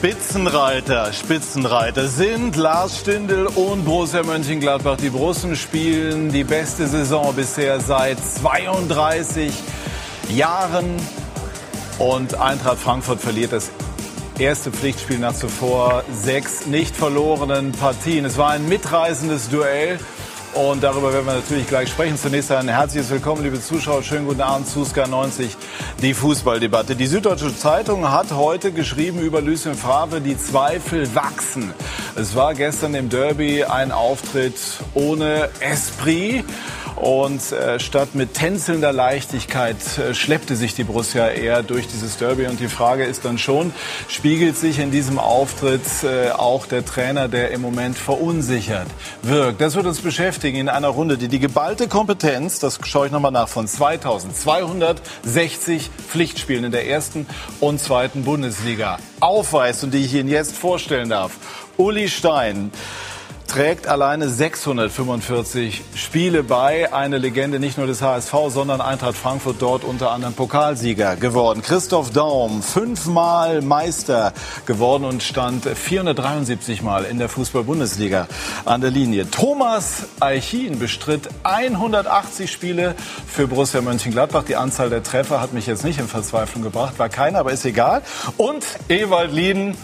Spitzenreiter, Spitzenreiter sind Lars Stindl und Borussia Mönchengladbach. Die Brussen spielen die beste Saison bisher seit 32 Jahren. Und Eintracht Frankfurt verliert das erste Pflichtspiel nach zuvor sechs nicht verlorenen Partien. Es war ein mitreißendes Duell. Und darüber werden wir natürlich gleich sprechen. Zunächst ein herzliches Willkommen, liebe Zuschauer. Schönen guten Abend zu Ska 90, die Fußballdebatte. Die Süddeutsche Zeitung hat heute geschrieben über Lucien Favre, die Zweifel wachsen. Es war gestern im Derby ein Auftritt ohne Esprit. Und äh, statt mit tänzelnder Leichtigkeit äh, schleppte sich die Borussia eher durch dieses Derby. Und die Frage ist dann schon, spiegelt sich in diesem Auftritt äh, auch der Trainer, der im Moment verunsichert wirkt? Das wird uns beschäftigen in einer Runde, die die geballte Kompetenz, das schaue ich nochmal nach, von 2260 Pflichtspielen in der ersten und zweiten Bundesliga aufweist und die ich Ihnen jetzt vorstellen darf. Uli Stein trägt alleine 645 Spiele bei. Eine Legende nicht nur des HSV, sondern Eintracht Frankfurt dort unter anderem Pokalsieger geworden. Christoph Daum, fünfmal Meister geworden und stand 473 Mal in der Fußball-Bundesliga an der Linie. Thomas Eichin bestritt 180 Spiele für Borussia Mönchengladbach. Die Anzahl der Treffer hat mich jetzt nicht in Verzweiflung gebracht, war keiner, aber ist egal. Und Ewald Lieden,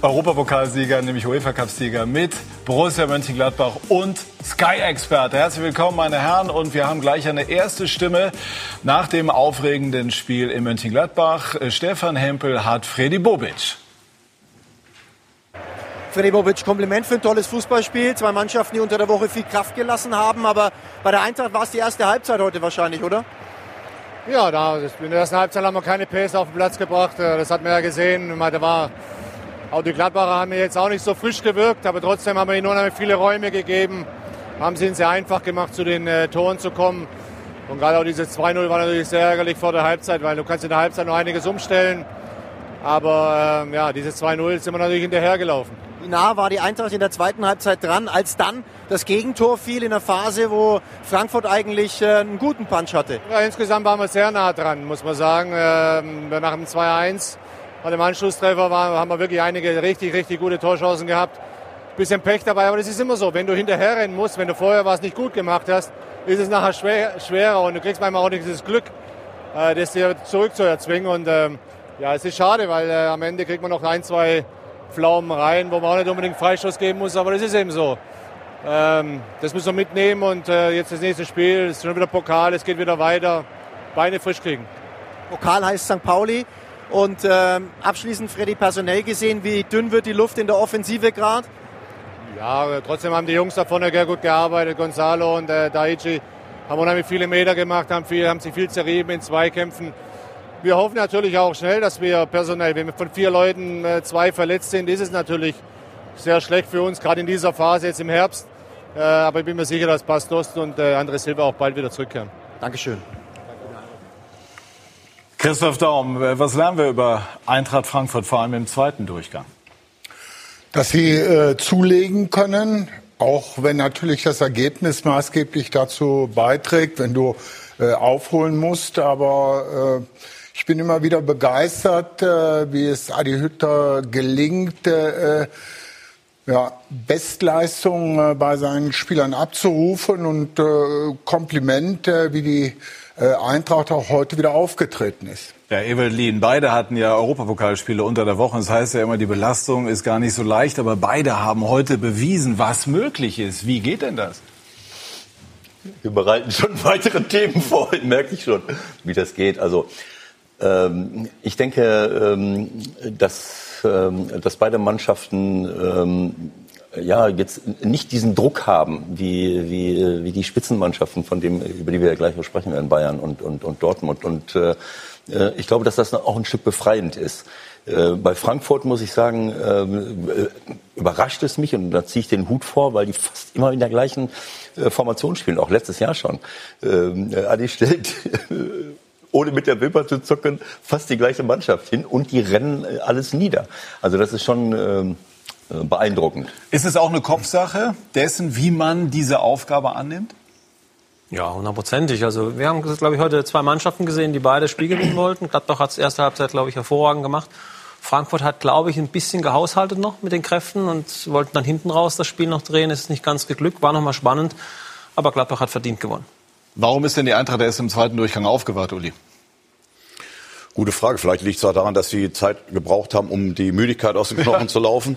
Europapokalsieger, nämlich UEFA-Cup-Sieger mit Borussia Mönchengladbach und Sky-Experte. Herzlich willkommen, meine Herren. Und wir haben gleich eine erste Stimme nach dem aufregenden Spiel in Mönchengladbach. Stefan Hempel hat Freddy Bobic. Freddy Bobic, Kompliment für ein tolles Fußballspiel. Zwei Mannschaften, die unter der Woche viel Kraft gelassen haben. Aber bei der Eintracht war es die erste Halbzeit heute wahrscheinlich, oder? Ja, da, in der ersten Halbzeit haben wir keine Pace auf den Platz gebracht. Das hat man ja gesehen. Da war auch die Gladbacher haben jetzt auch nicht so frisch gewirkt, aber trotzdem haben wir ihnen unheimlich viele Räume gegeben, haben sie ihnen sehr einfach gemacht, zu den äh, Toren zu kommen. Und gerade auch dieses 2-0 war natürlich sehr ärgerlich vor der Halbzeit, weil du kannst in der Halbzeit noch einiges umstellen. Aber ähm, ja, dieses 2-0 sind wir natürlich hinterhergelaufen. Wie nah war die Eintracht in der zweiten Halbzeit dran, als dann das Gegentor fiel in der Phase, wo Frankfurt eigentlich äh, einen guten Punch hatte? Ja, insgesamt waren wir sehr nah dran, muss man sagen. Ähm, nach dem 2-1 bei dem Anschlusstreffer war, haben wir wirklich einige richtig, richtig gute Torchancen gehabt. Bisschen Pech dabei, aber das ist immer so. Wenn du hinterher rennen musst, wenn du vorher was nicht gut gemacht hast, ist es nachher schwer, schwerer und du kriegst manchmal auch nicht dieses Glück, äh, das dir zurückzuerzwingen. Und ähm, ja, es ist schade, weil äh, am Ende kriegt man noch ein, zwei Pflaumen rein, wo man auch nicht unbedingt Freistoß geben muss, aber das ist eben so. Ähm, das müssen wir mitnehmen und äh, jetzt das nächste Spiel, es ist schon wieder Pokal, es geht wieder weiter. Beine frisch kriegen. Pokal heißt St. Pauli. Und ähm, abschließend, Freddy, personell gesehen, wie dünn wird die Luft in der Offensive gerade? Ja, trotzdem haben die Jungs da vorne sehr gut gearbeitet. Gonzalo und äh, Daichi haben unheimlich viele Meter gemacht, haben, viel, haben sich viel zerrieben in Zweikämpfen. Wir hoffen natürlich auch schnell, dass wir personell, wenn wir von vier Leuten äh, zwei verletzt sind, ist es natürlich sehr schlecht für uns, gerade in dieser Phase jetzt im Herbst. Äh, aber ich bin mir sicher, dass Bastos und äh, André Silva auch bald wieder zurückkehren. Dankeschön. Christoph Daum, was lernen wir über Eintracht Frankfurt, vor allem im zweiten Durchgang? Dass sie äh, zulegen können, auch wenn natürlich das Ergebnis maßgeblich dazu beiträgt, wenn du äh, aufholen musst. Aber äh, ich bin immer wieder begeistert, äh, wie es Adi Hütter gelingt, äh, ja, Bestleistungen äh, bei seinen Spielern abzurufen und äh, Kompliment, äh, wie die äh, Eintracht auch heute wieder aufgetreten ist. Ja, Evelyn, beide hatten ja Europapokalspiele unter der Woche. Das heißt ja immer, die Belastung ist gar nicht so leicht, aber beide haben heute bewiesen, was möglich ist. Wie geht denn das? Wir bereiten schon weitere Themen vor, merke ich schon, wie das geht. Also ähm, ich denke, ähm, dass, ähm, dass beide Mannschaften ähm, ja, jetzt nicht diesen Druck haben, wie, wie, wie die Spitzenmannschaften, von dem, über die wir ja gleich noch sprechen werden, Bayern und, und, und Dortmund. Und äh, äh ich glaube, dass das auch ein Stück befreiend ist. Äh, bei Frankfurt muss ich sagen, äh, überrascht es mich und da ziehe ich den Hut vor, weil die fast immer in der gleichen Formation spielen, auch letztes Jahr schon. Ähm, äh, Adi stellt ohne mit der Wimper zu zucken, fast die gleiche Mannschaft hin und die rennen alles nieder. Also das ist schon ähm, äh, beeindruckend. Ist es auch eine Kopfsache dessen, wie man diese Aufgabe annimmt? Ja, hundertprozentig. Also wir haben, glaube ich, heute zwei Mannschaften gesehen, die beide Spiel gewinnen wollten. Gladbach hat es erste Halbzeit, glaube ich, hervorragend gemacht. Frankfurt hat, glaube ich, ein bisschen gehaushaltet noch mit den Kräften und wollten dann hinten raus das Spiel noch drehen. Es ist nicht ganz geglückt, war nochmal spannend. Aber Gladbach hat verdient gewonnen. Warum ist denn die Eintracht erst im zweiten Durchgang aufgewacht, Uli? Gute Frage. Vielleicht liegt es auch daran, dass sie Zeit gebraucht haben, um die Müdigkeit aus den Knochen ja. zu laufen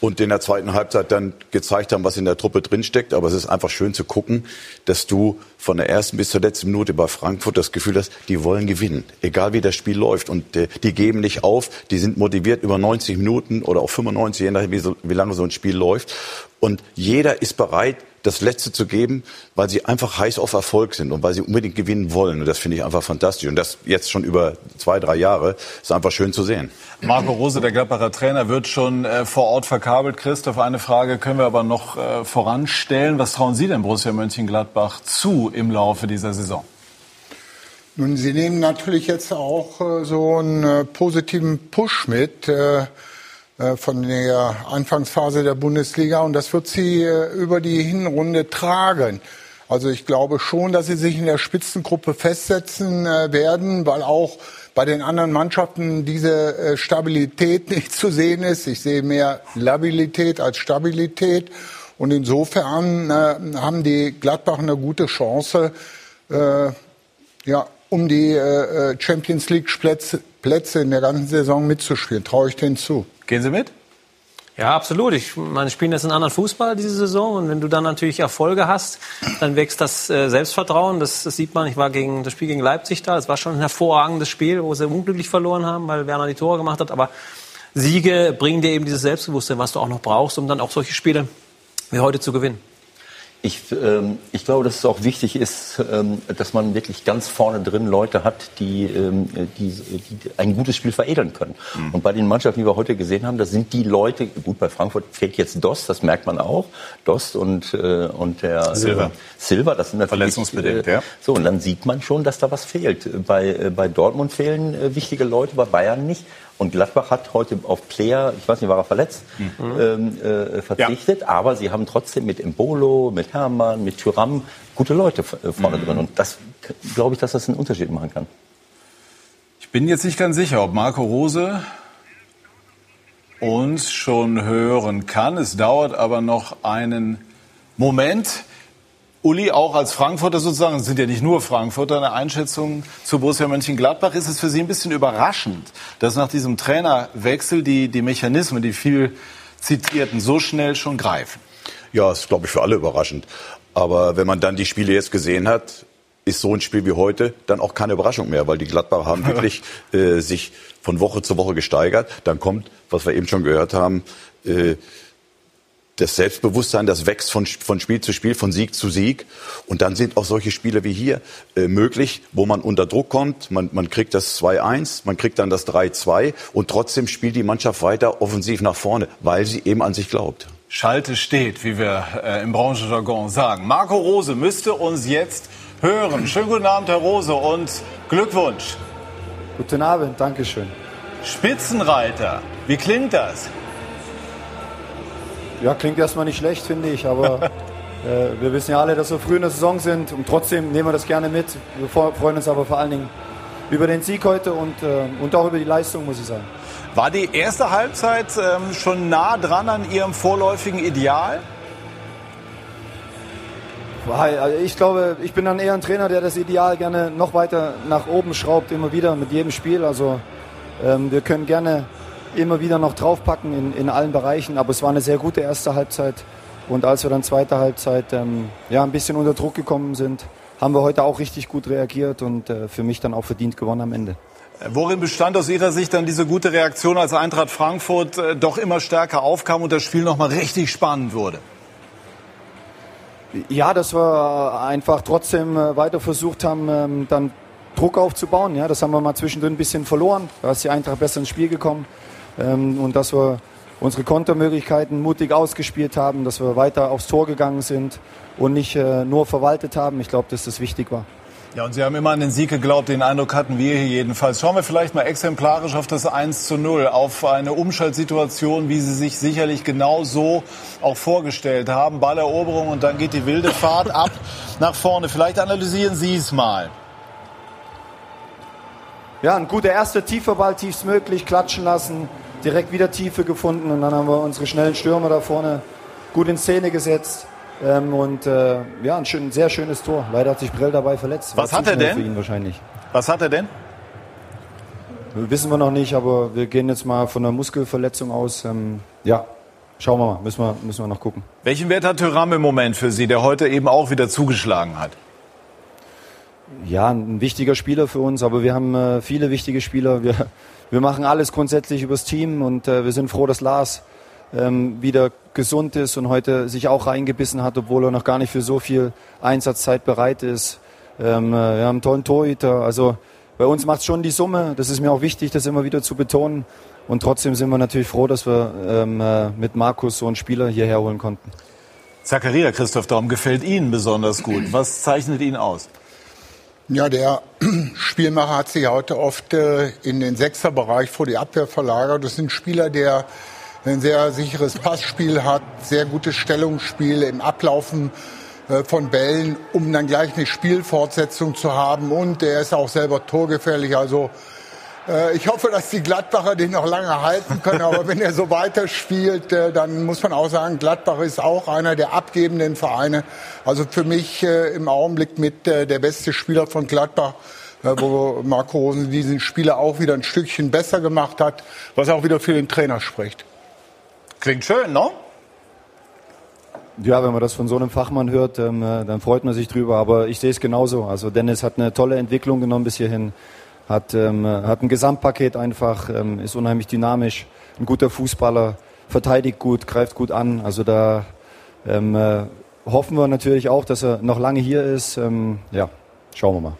und in der zweiten Halbzeit dann gezeigt haben, was in der Truppe drinsteckt. Aber es ist einfach schön zu gucken, dass du von der ersten bis zur letzten Minute bei Frankfurt das Gefühl hast, die wollen gewinnen, egal wie das Spiel läuft. Und äh, die geben nicht auf, die sind motiviert über 90 Minuten oder auch 95, je nachdem, wie, so, wie lange so ein Spiel läuft. Und jeder ist bereit, das Letzte zu geben, weil sie einfach heiß auf Erfolg sind und weil sie unbedingt gewinnen wollen. Und das finde ich einfach fantastisch. Und das jetzt schon über zwei, drei Jahre ist einfach schön zu sehen. Marco Rose, der Gladbacher Trainer, wird schon äh, vor Ort verkabelt. Christoph, eine Frage können wir aber noch äh, voranstellen. Was trauen Sie denn Borussia Mönchengladbach zu im Laufe dieser Saison? Nun, Sie nehmen natürlich jetzt auch äh, so einen äh, positiven Push mit äh, von der Anfangsphase der Bundesliga und das wird sie äh, über die Hinrunde tragen. Also ich glaube schon, dass sie sich in der Spitzengruppe festsetzen äh, werden, weil auch bei den anderen Mannschaften diese Stabilität nicht zu sehen ist. Ich sehe mehr Labilität als Stabilität. Und insofern äh, haben die Gladbach eine gute Chance, äh, ja, um die äh, Champions League Plätze, Plätze in der ganzen Saison mitzuspielen. Traue ich denen zu. Gehen Sie mit? Ja, absolut. Ich meine, spielen jetzt einen anderen Fußball diese Saison und wenn du dann natürlich Erfolge hast, dann wächst das äh, Selbstvertrauen. Das, das, sieht man. Ich war gegen das Spiel gegen Leipzig da. Es war schon ein hervorragendes Spiel, wo sie unglücklich verloren haben, weil Werner die Tore gemacht hat. Aber Siege bringen dir eben dieses Selbstbewusstsein, was du auch noch brauchst, um dann auch solche Spiele wie heute zu gewinnen. Ich, ähm, ich glaube, dass es auch wichtig ist, ähm, dass man wirklich ganz vorne drin Leute hat, die, ähm, die, die ein gutes Spiel veredeln können. Mhm. Und bei den Mannschaften, die wir heute gesehen haben, das sind die Leute, gut, bei Frankfurt fehlt jetzt Dost, das merkt man auch. Dost und, äh, und der Silver. Äh, Silver, das sind natürlich. Verletzungsbedingt, äh, ja. So, und dann sieht man schon, dass da was fehlt. Bei, äh, bei Dortmund fehlen äh, wichtige Leute, bei Bayern nicht. Und Gladbach hat heute auf Player, ich weiß nicht, war er verletzt, mhm. ähm, äh, verzichtet. Ja. Aber sie haben trotzdem mit Embolo, mit Hermann, mit Thuram gute Leute äh, vorne mhm. drin. Und das glaube ich, dass das einen Unterschied machen kann. Ich bin jetzt nicht ganz sicher, ob Marco Rose uns schon hören kann. Es dauert aber noch einen Moment. Uli, auch als Frankfurter sozusagen, es sind ja nicht nur Frankfurter, eine Einschätzung zu Borussia Mönchengladbach. Ist es für Sie ein bisschen überraschend, dass nach diesem Trainerwechsel die, die Mechanismen, die viel zitierten, so schnell schon greifen? Ja, ist, glaube ich, für alle überraschend. Aber wenn man dann die Spiele jetzt gesehen hat, ist so ein Spiel wie heute dann auch keine Überraschung mehr, weil die Gladbacher haben wirklich äh, sich von Woche zu Woche gesteigert. Dann kommt, was wir eben schon gehört haben, äh, das Selbstbewusstsein, das wächst von, von Spiel zu Spiel, von Sieg zu Sieg. Und dann sind auch solche Spiele wie hier äh, möglich, wo man unter Druck kommt. Man, man kriegt das 2-1, man kriegt dann das 3-2 und trotzdem spielt die Mannschaft weiter offensiv nach vorne, weil sie eben an sich glaubt. Schalte steht, wie wir äh, im Branchenjargon sagen. Marco Rose müsste uns jetzt hören. Schönen guten Abend, Herr Rose, und Glückwunsch. Guten Abend, Dankeschön. Spitzenreiter, wie klingt das? Ja, klingt erstmal nicht schlecht, finde ich, aber äh, wir wissen ja alle, dass wir früh in der Saison sind und trotzdem nehmen wir das gerne mit. Wir freuen uns aber vor allen Dingen über den Sieg heute und, äh, und auch über die Leistung, muss ich sagen. War die erste Halbzeit ähm, schon nah dran an Ihrem vorläufigen Ideal? Also ich glaube, ich bin dann eher ein Trainer, der das Ideal gerne noch weiter nach oben schraubt, immer wieder mit jedem Spiel. Also ähm, wir können gerne immer wieder noch draufpacken in, in allen Bereichen. Aber es war eine sehr gute erste Halbzeit. Und als wir dann zweite Halbzeit ähm, ja, ein bisschen unter Druck gekommen sind, haben wir heute auch richtig gut reagiert und äh, für mich dann auch verdient gewonnen am Ende. Worin bestand aus Ihrer Sicht dann diese gute Reaktion, als Eintracht Frankfurt äh, doch immer stärker aufkam und das Spiel noch mal richtig spannend wurde? Ja, dass wir einfach trotzdem äh, weiter versucht haben, ähm, dann Druck aufzubauen. Ja, das haben wir mal zwischendrin ein bisschen verloren. Da ist die Eintracht besser ins Spiel gekommen und dass wir unsere Kontermöglichkeiten mutig ausgespielt haben, dass wir weiter aufs Tor gegangen sind und nicht äh, nur verwaltet haben. Ich glaube, dass das wichtig war. Ja, und Sie haben immer an den Sieg geglaubt, den Eindruck hatten wir hier jedenfalls. Schauen wir vielleicht mal exemplarisch auf das 1 zu 0, auf eine Umschaltsituation, wie Sie sich sicherlich genau so auch vorgestellt haben. Balleroberung und dann geht die wilde Fahrt ab nach vorne. Vielleicht analysieren Sie es mal. Ja, ein guter erster tiefer Ball, tiefstmöglich, klatschen lassen. Direkt wieder Tiefe gefunden und dann haben wir unsere schnellen Stürmer da vorne gut in Szene gesetzt. Ähm, und äh, ja, ein schön, sehr schönes Tor. Leider hat sich Brell dabei verletzt. Was hat er denn? Für ihn wahrscheinlich. Was hat er denn? Wissen wir noch nicht, aber wir gehen jetzt mal von einer Muskelverletzung aus. Ähm, ja, schauen wir mal. Müssen wir, müssen wir noch gucken. Welchen Wert hat Thuram im Moment für Sie, der heute eben auch wieder zugeschlagen hat? Ja, ein wichtiger Spieler für uns, aber wir haben äh, viele wichtige Spieler. Wir, wir machen alles grundsätzlich übers Team und äh, wir sind froh, dass Lars ähm, wieder gesund ist und heute sich auch reingebissen hat, obwohl er noch gar nicht für so viel Einsatzzeit bereit ist. Ähm, äh, wir haben einen tollen Torhüter. Also bei uns macht schon die Summe. Das ist mir auch wichtig, das immer wieder zu betonen. Und trotzdem sind wir natürlich froh, dass wir ähm, äh, mit Markus so einen Spieler hierher holen konnten. Zakaria Christoph Daum gefällt Ihnen besonders gut. Was zeichnet ihn aus? Ja, der Spielmacher hat sich heute oft äh, in den Sechserbereich vor die Abwehr verlagert. Das ein Spieler, der ein sehr sicheres Passspiel hat, sehr gutes Stellungsspiel im Ablaufen äh, von Bällen, um dann gleich eine Spielfortsetzung zu haben. Und der ist auch selber torgefährlich. Also ich hoffe, dass die Gladbacher den noch lange halten können. Aber wenn er so weiterspielt, äh, dann muss man auch sagen, Gladbach ist auch einer der abgebenden Vereine. Also für mich äh, im Augenblick mit äh, der beste Spieler von Gladbach, äh, wo Marco Rosen diesen Spieler auch wieder ein Stückchen besser gemacht hat, was auch wieder für den Trainer spricht. Klingt schön, ne? Ja, wenn man das von so einem Fachmann hört, ähm, äh, dann freut man sich drüber. Aber ich sehe es genauso. Also Dennis hat eine tolle Entwicklung genommen bis hierhin, hat, ähm, äh, hat ein Gesamtpaket einfach, ähm, ist unheimlich dynamisch, ein guter Fußballer, verteidigt gut, greift gut an. Also da ähm, äh, hoffen wir natürlich auch, dass er noch lange hier ist. Ähm, ja, schauen wir mal.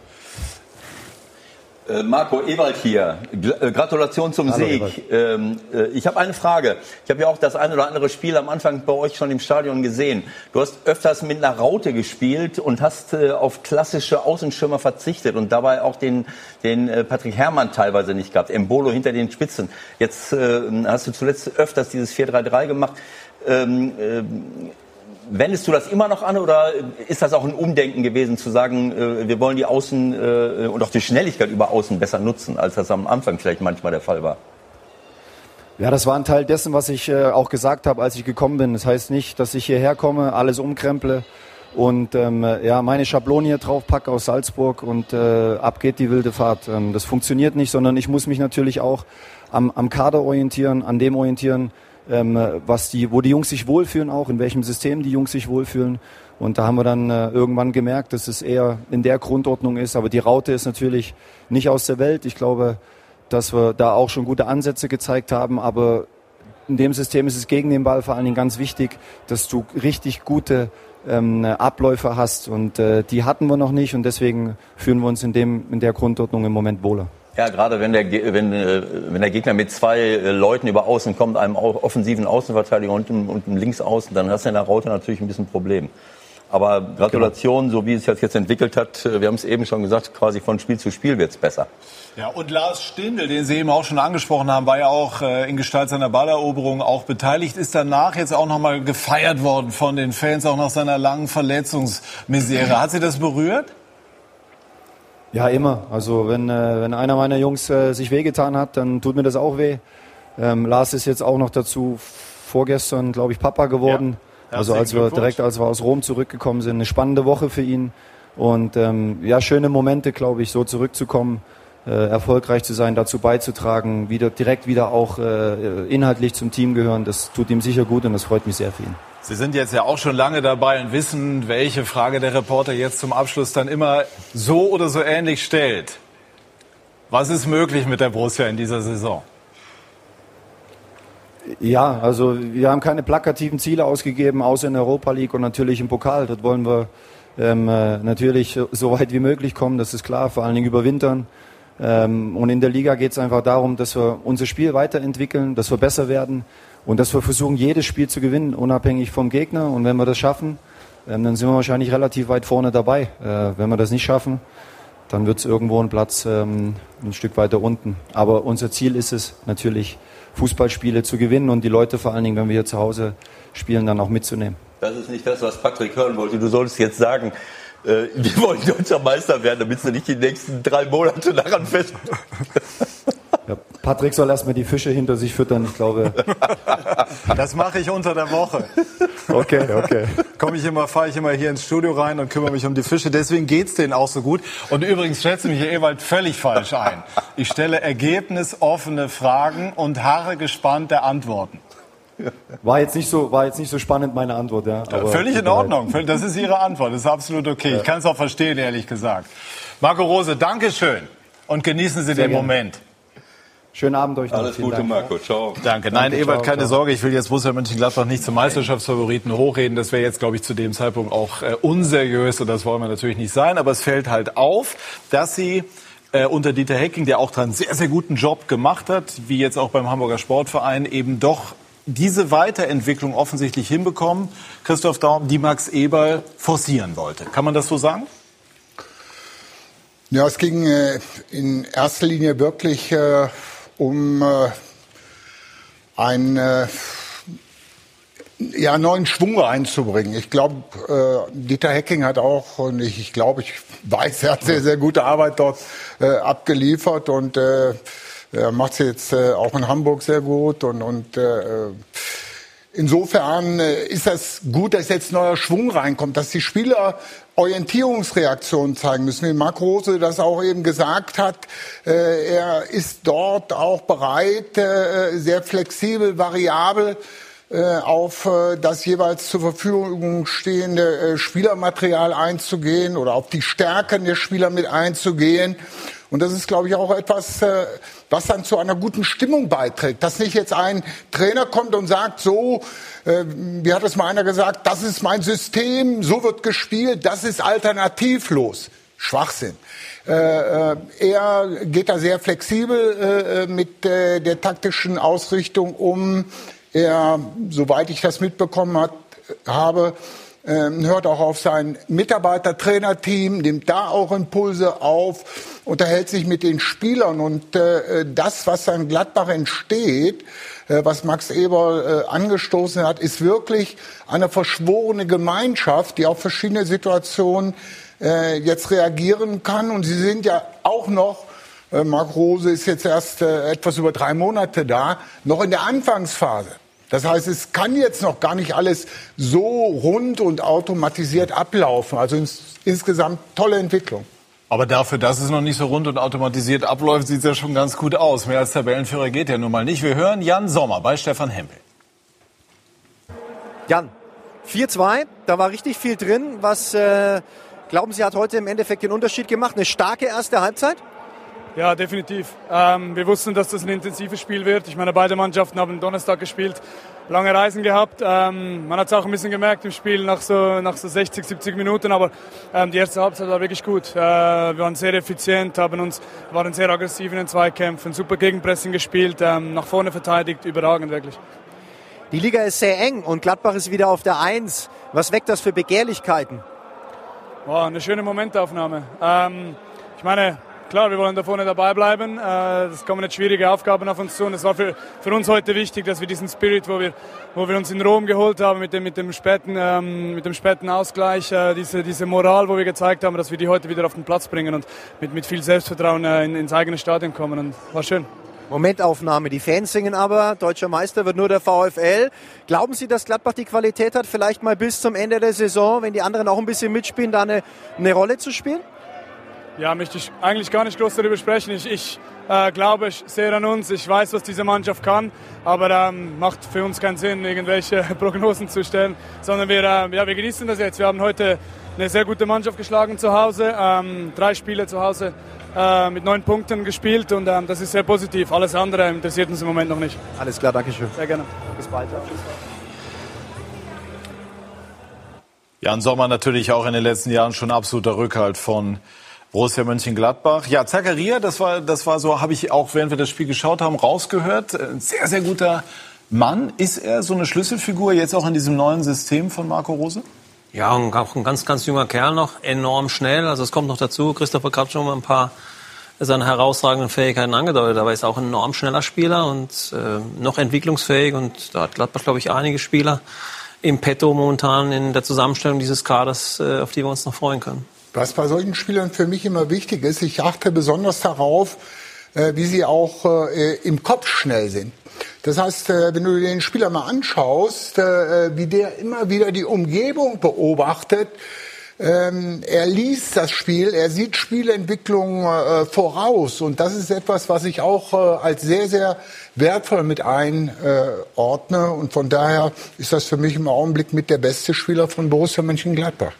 Äh, Marco Ewald hier. Äh, Gratulation zum Hallo, Sieg. Ähm, äh, ich habe eine Frage. Ich habe ja auch das ein oder andere Spiel am Anfang bei euch schon im Stadion gesehen. Du hast öfters mit einer Raute gespielt und hast äh, auf klassische Außenschirmer verzichtet und dabei auch den, den äh, Patrick Herrmann teilweise nicht gehabt. Embolo hinter den Spitzen. Jetzt hast du zuletzt öfters dieses 4-3-3 gemacht. Ähm, ähm, Wendest du das immer noch an oder ist das auch ein Umdenken gewesen, zu sagen, äh, wir wollen die Außen äh, und auch die Schnelligkeit über Außen besser nutzen, als das am Anfang vielleicht manchmal der Fall war? Ja, das war ein Teil dessen, was ich äh, auch gesagt habe, als ich gekommen bin. Das heißt nicht, dass ich hierher komme, alles umkremple und ähm, ja, meine Schablone hier drauf packe aus Salzburg und äh, ab geht die wilde Fahrt. Ähm, das funktioniert nicht, sondern ich muss mich natürlich auch am, am Kader orientieren, an dem orientieren, ähm, was die, wo die Jungs sich wohlfühlen auch, in welchem System die Jungs sich wohlfühlen. Und da haben wir dann äh, irgendwann gemerkt, dass es eher in der Grundordnung ist. Aber die Raute ist natürlich nicht aus der Welt. Ich glaube, dass wir da auch schon gute Ansätze gezeigt haben. Aber in dem System ist es gegen den Ball vor allen Dingen ganz wichtig, dass du richtig gute ähm, Abläufe hast. Und äh, die hatten wir noch nicht. Und deswegen fühlen wir uns in, dem, in der Grundordnung im Moment wohler. Ja, gerade wenn der, wenn, äh, wenn der Gegner mit zwei äh, Leuten über Außen kommt, einem offensiven Außenverteidiger und einem, Linksaußen, dann hast du in der Raute natürlich ein bisschen Problem. Aber Gratulation, so wie es sich jetzt entwickelt hat, äh, wir haben es eben schon gesagt, quasi von Spiel zu Spiel wird's besser. Ja, und Lars Stindl, den Sie eben auch schon angesprochen haben, war ja auch in Gestalt seiner Balleroberung auch beteiligt, ist danach jetzt auch nochmal gefeiert worden von den Fans, auch nach seiner langen Verletzungsmisere. Hat Sie das berührt? Ja, immer. Also wenn, äh, wenn einer meiner Jungs äh, sich wehgetan hat, dann tut mir das auch weh. Ähm, Lars ist jetzt auch noch dazu vorgestern, glaube ich, Papa geworden. Ja. Also als wir direkt, als wir aus Rom zurückgekommen sind, eine spannende Woche für ihn. Und ähm, ja, schöne Momente, glaube ich, so zurückzukommen, äh, erfolgreich zu sein, dazu beizutragen, wieder direkt wieder auch äh, inhaltlich zum Team gehören. Das tut ihm sicher gut und das freut mich sehr für ihn. Sie sind jetzt ja auch schon lange dabei und wissen, welche Frage der Reporter jetzt zum Abschluss dann immer so oder so ähnlich stellt. Was ist möglich mit der Borussia in dieser Saison? Ja, also wir haben keine plakativen Ziele ausgegeben, außer in der Europa League und natürlich im Pokal. Dort wollen wir ähm, äh, natürlich so weit wie möglich kommen, das ist klar, vor allen Dingen überwintern. Ähm, und in der Liga geht es einfach darum, dass wir unser Spiel weiterentwickeln, dass wir besser werden und dass wir versuchen, jedes Spiel zu gewinnen, unabhängig vom Gegner. Und wenn wir das schaffen, ähm, dann sind wir wahrscheinlich relativ weit vorne dabei. Äh, wenn wir das nicht schaffen, dann wird es irgendwo ein Platz ähm, ein Stück weiter unten. Aber unser Ziel ist es natürlich, Fußballspiele zu gewinnen und die Leute vor allen Dingen, wenn wir hier zu Hause spielen, dann auch mitzunehmen. Das ist nicht das, was Patrick hören wollte. Du solltest jetzt sagen, äh, wir wollen deutscher Meister werden, damit sie nicht die nächsten drei Monate daran fest. Ja. Patrick soll erstmal die Fische hinter sich füttern, ich glaube. Das mache ich unter der Woche. Okay, okay. Komme ich immer, fahre ich immer hier ins Studio rein und kümmere mich um die Fische. Deswegen geht's denen auch so gut. Und übrigens schätze mich Herr Ewald völlig falsch ein. Ich stelle ergebnisoffene Fragen und harre gespannt der Antworten. War jetzt nicht so, war jetzt nicht so spannend meine Antwort, ja. Aber Völlig in Ordnung. Das ist Ihre Antwort. Das ist absolut okay. Ich kann es auch verstehen, ehrlich gesagt. Marco Rose, danke schön und genießen Sie Sehr den gerne. Moment. Schönen Abend euch noch. Alles Gute, Dank. Marco. Ciao. Danke. Nein, Danke, Ewald, ciao, keine ciao. Sorge. Ich will jetzt Borussia Mönchengladbach nicht zum Meisterschaftsfavoriten hochreden. Das wäre jetzt, glaube ich, zu dem Zeitpunkt auch äh, unseriös und das wollen wir natürlich nicht sein. Aber es fällt halt auf, dass sie äh, unter Dieter Hecking, der auch da einen sehr, sehr guten Job gemacht hat, wie jetzt auch beim Hamburger Sportverein, eben doch diese Weiterentwicklung offensichtlich hinbekommen. Christoph Daum, die Max Eberl forcieren wollte. Kann man das so sagen? Ja, es ging äh, in erster Linie wirklich äh, um äh, einen äh, ja, neuen Schwung reinzubringen. Ich glaube, äh, Dieter Hecking hat auch, und ich, ich glaube, ich weiß, er hat sehr, sehr gute Arbeit dort äh, abgeliefert und äh, er macht es jetzt äh, auch in Hamburg sehr gut und, und äh, Insofern äh, ist das gut, dass jetzt neuer Schwung reinkommt, dass die Spieler Orientierungsreaktionen zeigen müssen. Wie Marc Rose das auch eben gesagt hat, äh, er ist dort auch bereit, äh, sehr flexibel, variabel äh, auf das jeweils zur Verfügung stehende Spielermaterial einzugehen oder auf die Stärken der Spieler mit einzugehen. Und das ist, glaube ich, auch etwas, äh, was dann zu einer guten Stimmung beiträgt. Dass nicht jetzt ein Trainer kommt und sagt, so, äh, wie hat es mal einer gesagt, das ist mein System, so wird gespielt, das ist alternativlos. Schwachsinn. Äh, äh, er geht da sehr flexibel äh, mit der taktischen Ausrichtung um. Er, soweit ich das mitbekommen hat, habe, hört auch auf sein Mitarbeiter-Trainerteam, nimmt da auch Impulse auf, unterhält sich mit den Spielern und äh, das, was an Gladbach entsteht, äh, was Max Eber äh, angestoßen hat, ist wirklich eine verschworene Gemeinschaft, die auf verschiedene Situationen jetzt reagieren kann. Und sie sind ja auch noch Marc Rose ist jetzt erst etwas über drei Monate da, noch in der Anfangsphase. Das heißt, es kann jetzt noch gar nicht alles so rund und automatisiert ablaufen. Also ins, insgesamt tolle Entwicklung. Aber dafür, dass es noch nicht so rund und automatisiert abläuft, sieht es ja schon ganz gut aus. Mehr als Tabellenführer geht ja nun mal nicht. Wir hören Jan Sommer bei Stefan Hempel. Jan, 4-2, da war richtig viel drin. Was äh, glauben Sie, hat heute im Endeffekt den Unterschied gemacht? Eine starke erste Halbzeit? Ja, definitiv. Ähm, wir wussten, dass das ein intensives Spiel wird. Ich meine, beide Mannschaften haben Donnerstag gespielt, lange Reisen gehabt. Ähm, man hat es auch ein bisschen gemerkt im Spiel nach so, nach so 60, 70 Minuten, aber ähm, die erste Halbzeit war wirklich gut. Äh, wir waren sehr effizient, haben uns, waren sehr aggressiv in den Zweikämpfen, super Gegenpressing gespielt, ähm, nach vorne verteidigt, überragend wirklich. Die Liga ist sehr eng und Gladbach ist wieder auf der Eins. Was weckt das für Begehrlichkeiten? Wow, eine schöne Momentaufnahme. Ähm, ich meine, klar, wir wollen da vorne dabei bleiben. Es kommen jetzt schwierige Aufgaben auf uns zu. Und es war für, für uns heute wichtig, dass wir diesen Spirit, wo wir, wo wir uns in Rom geholt haben, mit dem, mit dem, späten, ähm, mit dem späten Ausgleich, äh, diese, diese Moral, wo wir gezeigt haben, dass wir die heute wieder auf den Platz bringen und mit, mit viel Selbstvertrauen äh, in, ins eigene Stadion kommen. Und war schön. Momentaufnahme. Die Fans singen aber, deutscher Meister wird nur der VfL. Glauben Sie, dass Gladbach die Qualität hat, vielleicht mal bis zum Ende der Saison, wenn die anderen auch ein bisschen mitspielen, da eine, eine Rolle zu spielen? Ja, möchte ich eigentlich gar nicht groß darüber sprechen. Ich, ich äh, glaube sehr an uns. Ich weiß, was diese Mannschaft kann, aber ähm, macht für uns keinen Sinn, irgendwelche Prognosen zu stellen, sondern wir, äh, ja, wir genießen das jetzt. Wir haben heute eine sehr gute Mannschaft geschlagen zu Hause, ähm, drei Spiele zu Hause äh, mit neun Punkten gespielt und ähm, das ist sehr positiv. Alles andere interessiert uns im Moment noch nicht. Alles klar, Dankeschön. Sehr gerne. Bis bald. Jan Sommer natürlich auch in den letzten Jahren schon absoluter Rückhalt von Borussia Mönchengladbach. Ja, Zakaria, das war, das war so, habe ich auch, während wir das Spiel geschaut haben, rausgehört. Ein sehr, sehr guter Mann. Ist er so eine Schlüsselfigur jetzt auch in diesem neuen System von Marco Rose? Ja, und auch ein ganz, ganz junger Kerl noch, enorm schnell. Also es kommt noch dazu. Christopher hat schon mal ein paar seiner herausragenden Fähigkeiten angedeutet, aber er ist auch ein enorm schneller Spieler und äh, noch entwicklungsfähig. Und da hat Gladbach, glaube ich, einige Spieler im Petto momentan in der Zusammenstellung dieses Kaders, äh, auf die wir uns noch freuen können. Was bei solchen Spielern für mich immer wichtig ist, ich achte besonders darauf, äh, wie sie auch äh, im Kopf schnell sind. Das heißt, äh, wenn du den Spieler mal anschaust, wie der immer wieder die Umgebung beobachtet, ähm, er liest das Spiel, er sieht Spielentwicklung voraus und das ist etwas, was ich auch als sehr, sehr wertvoll mit einordne und von daher ist das für mich im Augenblick mit der beste Spieler von Borussia Mönchengladbach.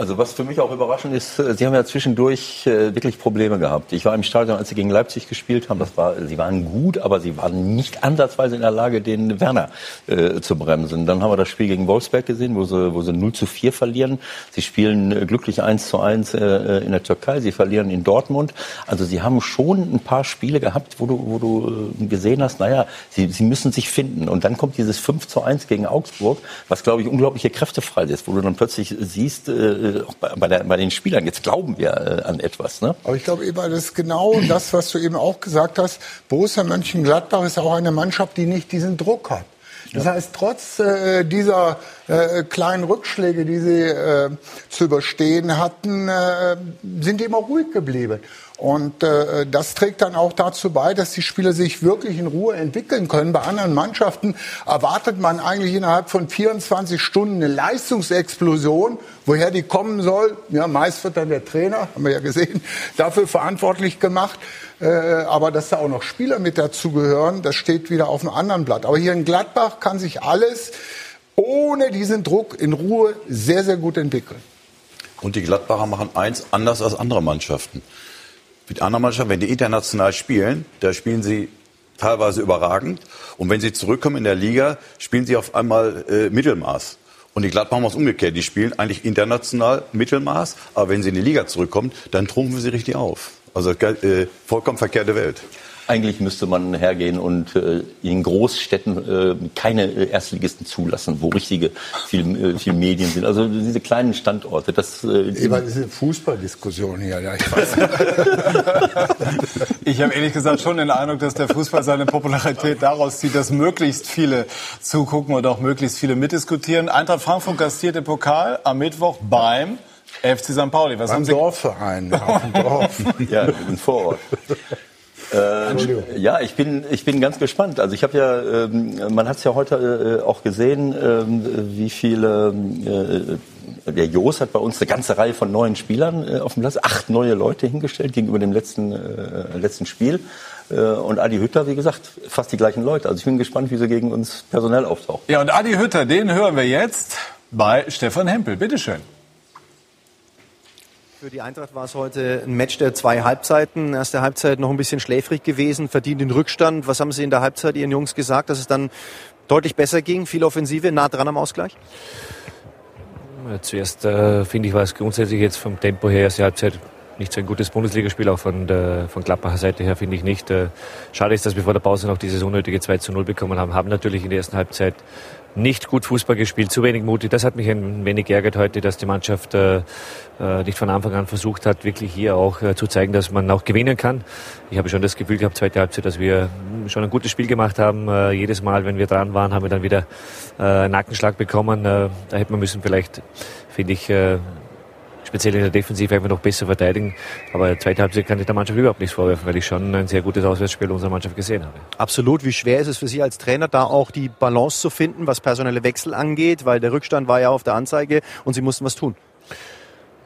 Also was für mich auch überraschend ist, äh, Sie haben ja zwischendurch äh, wirklich Probleme gehabt. Ich war im Stadion, als Sie gegen Leipzig gespielt haben. Das war, Sie waren gut, aber Sie waren nicht ansatzweise in der Lage, den Werner äh, zu bremsen. Dann haben wir das Spiel gegen Wolfsberg gesehen, wo Sie, wo Sie 0 zu 4 verlieren. Sie spielen äh, glücklich 1 zu 1 äh, in der Türkei. Sie verlieren in Dortmund. Also Sie haben schon ein paar Spiele gehabt, wo du, wo du gesehen hast, naja, Sie, Sie müssen sich finden. Und dann kommt dieses 5 zu 1 gegen Augsburg, was, glaube ich, unglaubliche Kräfte freisetzt, wo du dann plötzlich siehst, äh, äh, auch bei, bei, der, bei, den Spielern. Jetzt glauben wir äh, an etwas. Ne? Aber ich glaube, Eva, das ist genau das, was du eben auch gesagt hast. Borussia Mönchengladbach ist auch eine Mannschaft, die nicht diesen Druck hat. Das heißt, trotz äh, dieser äh, kleinen Rückschläge, die sie äh, zu überstehen hatten, äh, sind die immer ruhig geblieben. Und äh, das trägt dann auch dazu bei, dass die Spieler sich wirklich in Ruhe entwickeln können. Bei anderen Mannschaften erwartet man eigentlich innerhalb von 24 Stunden eine Leistungsexplosion. Woher die kommen soll, ja, meist wird dann der Trainer, haben wir ja gesehen, dafür verantwortlich gemacht. Äh, aber dass da auch noch Spieler mit dazugehören, das steht wieder auf einem anderen Blatt. Aber hier in Gladbach kann sich alles ohne diesen Druck in Ruhe sehr, sehr gut entwickeln. Und die Gladbacher machen eins anders als andere Mannschaften mit anderen Mannschaften, wenn die international spielen, da spielen sie teilweise überragend. Und wenn sie zurückkommen in der Liga, spielen sie auf einmal äh, Mittelmaß. Und die Gladbach machen es umgekehrt. Die spielen eigentlich international Mittelmaß, aber wenn sie in die Liga zurückkommen, dann trumpfen sie richtig auf. Also äh, vollkommen verkehrte Welt. Eigentlich müsste man hergehen und äh, in Großstädten äh, keine äh, Erstligisten zulassen, wo richtige viel, äh, viel Medien sind. Also diese kleinen Standorte. Das, äh, das ist eine Fußballdiskussion hier. Ja, ich ich habe ehrlich gesagt schon den Eindruck, dass der Fußball seine Popularität daraus zieht, dass möglichst viele zugucken und auch möglichst viele mitdiskutieren. Eintracht Frankfurt gastiert den Pokal am Mittwoch beim FC St. Pauli. Was Beim haben Sie? Dorfverein, auf dem Dorf. ja, im Vorort. Äh, ja, ich bin, ich bin ganz gespannt. Also ich habe ja, ähm, man hat es ja heute äh, auch gesehen, ähm, wie viele, äh, der Jos hat bei uns eine ganze Reihe von neuen Spielern äh, auf dem Platz, acht neue Leute hingestellt gegenüber dem letzten, äh, letzten Spiel. Und Adi Hütter, wie gesagt, fast die gleichen Leute. Also ich bin gespannt, wie sie gegen uns personell auftauchen. Ja, und Adi Hütter, den hören wir jetzt bei Stefan Hempel. Bitteschön. Für die Eintracht war es heute ein Match der zwei Halbzeiten. Erste Halbzeit noch ein bisschen schläfrig gewesen, verdient den Rückstand. Was haben Sie in der Halbzeit Ihren Jungs gesagt, dass es dann deutlich besser ging, viel Offensive, nah dran am Ausgleich? Zuerst äh, finde ich, war es grundsätzlich jetzt vom Tempo her erste Halbzeit nicht so ein gutes Bundesligaspiel, auch von der von Gladbacher Seite her finde ich nicht. Äh, schade ist, dass wir vor der Pause noch dieses unnötige 2 zu 0 bekommen haben. Haben natürlich in der ersten Halbzeit nicht gut Fußball gespielt, zu wenig mutig. Das hat mich ein wenig geärgert heute, dass die Mannschaft äh, äh, nicht von Anfang an versucht hat, wirklich hier auch äh, zu zeigen, dass man auch gewinnen kann. Ich habe schon das Gefühl gehabt, zweite Halbzeit, dass wir schon ein gutes Spiel gemacht haben. Äh, jedes Mal, wenn wir dran waren, haben wir dann wieder äh, einen Nackenschlag bekommen. Äh, da hätte man müssen vielleicht, finde ich, äh, speziell in der Defensive einfach noch besser verteidigen. Aber zweite Halbzeit kann ich der Mannschaft überhaupt nichts vorwerfen, weil ich schon ein sehr gutes Auswärtsspiel unserer Mannschaft gesehen habe. Absolut. Wie schwer ist es für Sie als Trainer, da auch die Balance zu finden, was personelle Wechsel angeht? Weil der Rückstand war ja auf der Anzeige und Sie mussten was tun.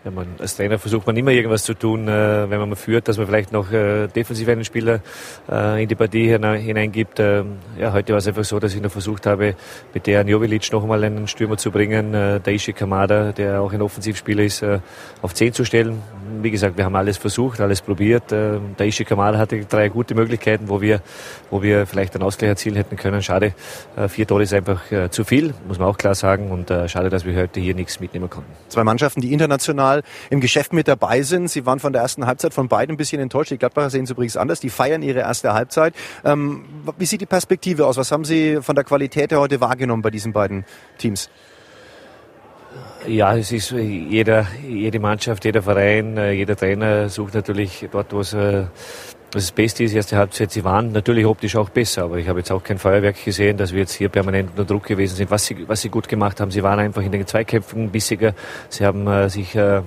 Ja, man, als Trainer versucht man immer irgendwas zu tun, äh, wenn man mal führt, dass man vielleicht noch äh, defensiv einen Spieler äh, in die Partie hineingibt. Ähm, ja, heute war es einfach so, dass ich noch versucht habe, mit der Jovilic noch einmal einen Stürmer zu bringen, äh, Daishi Kamada, der auch ein Offensivspieler ist, äh, auf 10 zu stellen. Wie gesagt, wir haben alles versucht, alles probiert. Äh, Daishi Kamada hatte drei gute Möglichkeiten, wo wir, wo wir vielleicht einen Ausgleich erzielen hätten können. Schade, äh, vier Tore ist einfach äh, zu viel, muss man auch klar sagen. Und schade, dass wir heute hier nichts mitnehmen konnten. Zwei Mannschaften, die international im Geschäft mit dabei sind. Sie waren von der ersten Halbzeit von beiden ein bisschen enttäuscht. Die Gladbacher sehen es übrigens anders. Die feiern ihre erste Halbzeit. Ähm, wie sieht die Perspektive aus? Was haben Sie von der Qualität her heute wahrgenommen bei diesen beiden Teams? Ja, es ist jeder, jede Mannschaft, jeder Verein, äh, jeder Trainer sucht natürlich dort, wo es äh, das Beste ist, erste Halbzeit, sie waren natürlich optisch auch besser, aber ich habe jetzt auch kein Feuerwerk gesehen, dass wir jetzt hier permanent unter Druck gewesen sind. Was sie, was sie gut gemacht haben, sie waren einfach in den Zweikämpfen bissiger, sie haben äh, sich äh,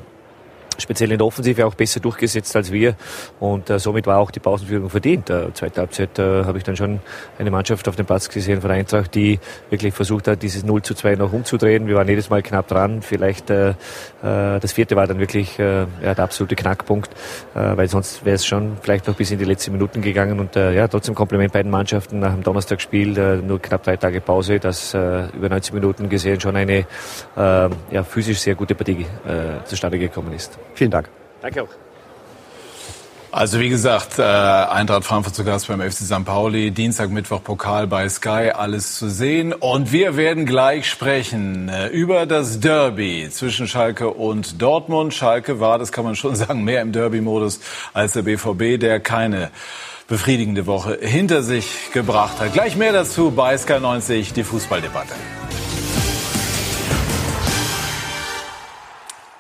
speziell in der Offensive auch besser durchgesetzt als wir und äh, somit war auch die Pausenführung verdient. Äh, zweite Halbzeit äh, habe ich dann schon eine Mannschaft auf dem Platz gesehen von Eintracht, die wirklich versucht hat, dieses 0 zu 2 noch umzudrehen. Wir waren jedes Mal knapp dran. Vielleicht äh, äh, das vierte war dann wirklich äh, ja, der absolute Knackpunkt, äh, weil sonst wäre es schon vielleicht noch bis in die letzten Minuten gegangen und äh, ja, trotzdem Kompliment beiden Mannschaften nach dem Donnerstagsspiel, äh, nur knapp drei Tage Pause, das äh, über 90 Minuten gesehen schon eine äh, ja, physisch sehr gute Partie äh, zustande gekommen ist. Vielen Dank. Danke auch. Also wie gesagt, äh, Eintracht Frankfurt zu Gast beim FC St. Pauli, Dienstag, Mittwoch Pokal bei Sky, alles zu sehen. Und wir werden gleich sprechen äh, über das Derby zwischen Schalke und Dortmund. Schalke war, das kann man schon sagen, mehr im Derby-Modus als der BVB, der keine befriedigende Woche hinter sich gebracht hat. Gleich mehr dazu bei Sky 90, die Fußballdebatte.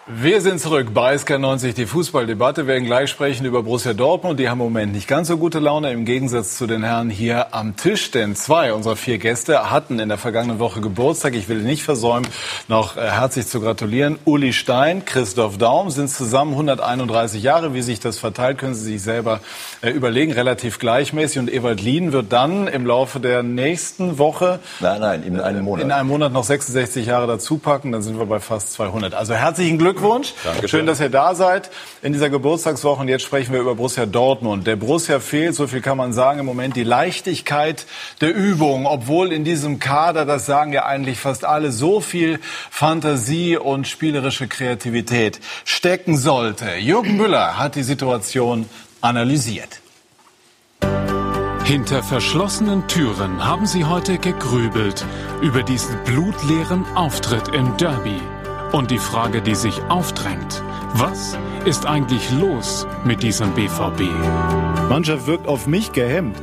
Wir sind zurück bei SK90, die Fußballdebatte. Wir werden gleich sprechen über Borussia Dortmund. Die haben im Moment nicht ganz so gute Laune im Gegensatz zu den Herren hier am Tisch. Denn zwei unserer vier Gäste hatten in der vergangenen Woche Geburtstag. Ich will nicht versäumen, noch äh, herzlich zu gratulieren. Uli Stein, Christoph Daum sind zusammen 131 Jahre. Wie sich das verteilt, können Sie sich selber äh, überlegen. Relativ gleichmäßig. Und Ewald Lien wird dann im Laufe der nächsten Woche... Nein, nein, in einem Monat. In einem Monat noch 66 Jahre dazu packen. Dann sind wir bei fast 200. Also herzlichen Glückwunsch. Dankeschön. Schön, dass ihr da seid in dieser Geburtstagswoche. Und jetzt sprechen wir über Borussia Dortmund. Der Borussia fehlt, so viel kann man sagen, im Moment die Leichtigkeit der Übung. Obwohl in diesem Kader, das sagen ja eigentlich fast alle, so viel Fantasie und spielerische Kreativität stecken sollte. Jürgen Müller hat die Situation analysiert. Hinter verschlossenen Türen haben sie heute gegrübelt über diesen blutleeren Auftritt im Derby. Und die Frage, die sich aufdrängt, was ist eigentlich los mit diesem BVB? Mannschaft wirkt auf mich gehemmt.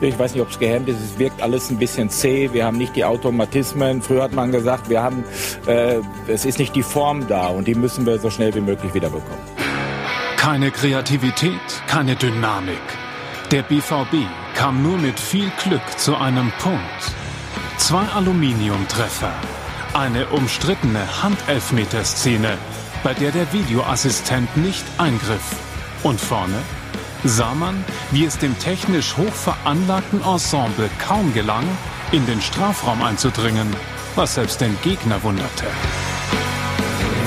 Ich weiß nicht, ob es gehemmt ist. Es wirkt alles ein bisschen zäh. Wir haben nicht die Automatismen. Früher hat man gesagt, wir haben, äh, es ist nicht die Form da und die müssen wir so schnell wie möglich wiederbekommen. Keine Kreativität, keine Dynamik. Der BVB kam nur mit viel Glück zu einem Punkt. Zwei Aluminiumtreffer, eine umstrittene Handelfmeterszene, bei der der Videoassistent nicht eingriff. Und vorne sah man, wie es dem technisch hoch veranlagten Ensemble kaum gelang, in den Strafraum einzudringen, was selbst den Gegner wunderte.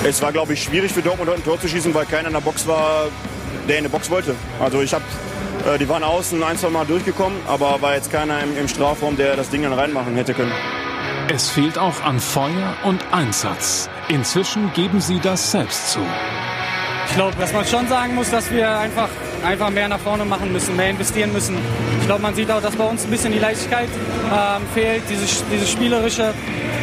Es war, glaube ich, schwierig für Dortmund dort ein Tor zu schießen, weil keiner in der Box war, der in die Box wollte. Also ich habe, äh, die waren außen ein, zwei Mal durchgekommen, aber war jetzt keiner im, im Strafraum, der das Ding dann reinmachen hätte können. Es fehlt auch an Feuer und Einsatz. Inzwischen geben sie das selbst zu. Ich glaube, dass man schon sagen muss, dass wir einfach, einfach mehr nach vorne machen müssen, mehr investieren müssen. Ich glaube, man sieht auch, dass bei uns ein bisschen die Leichtigkeit ähm, fehlt, dieses, dieses Spielerische,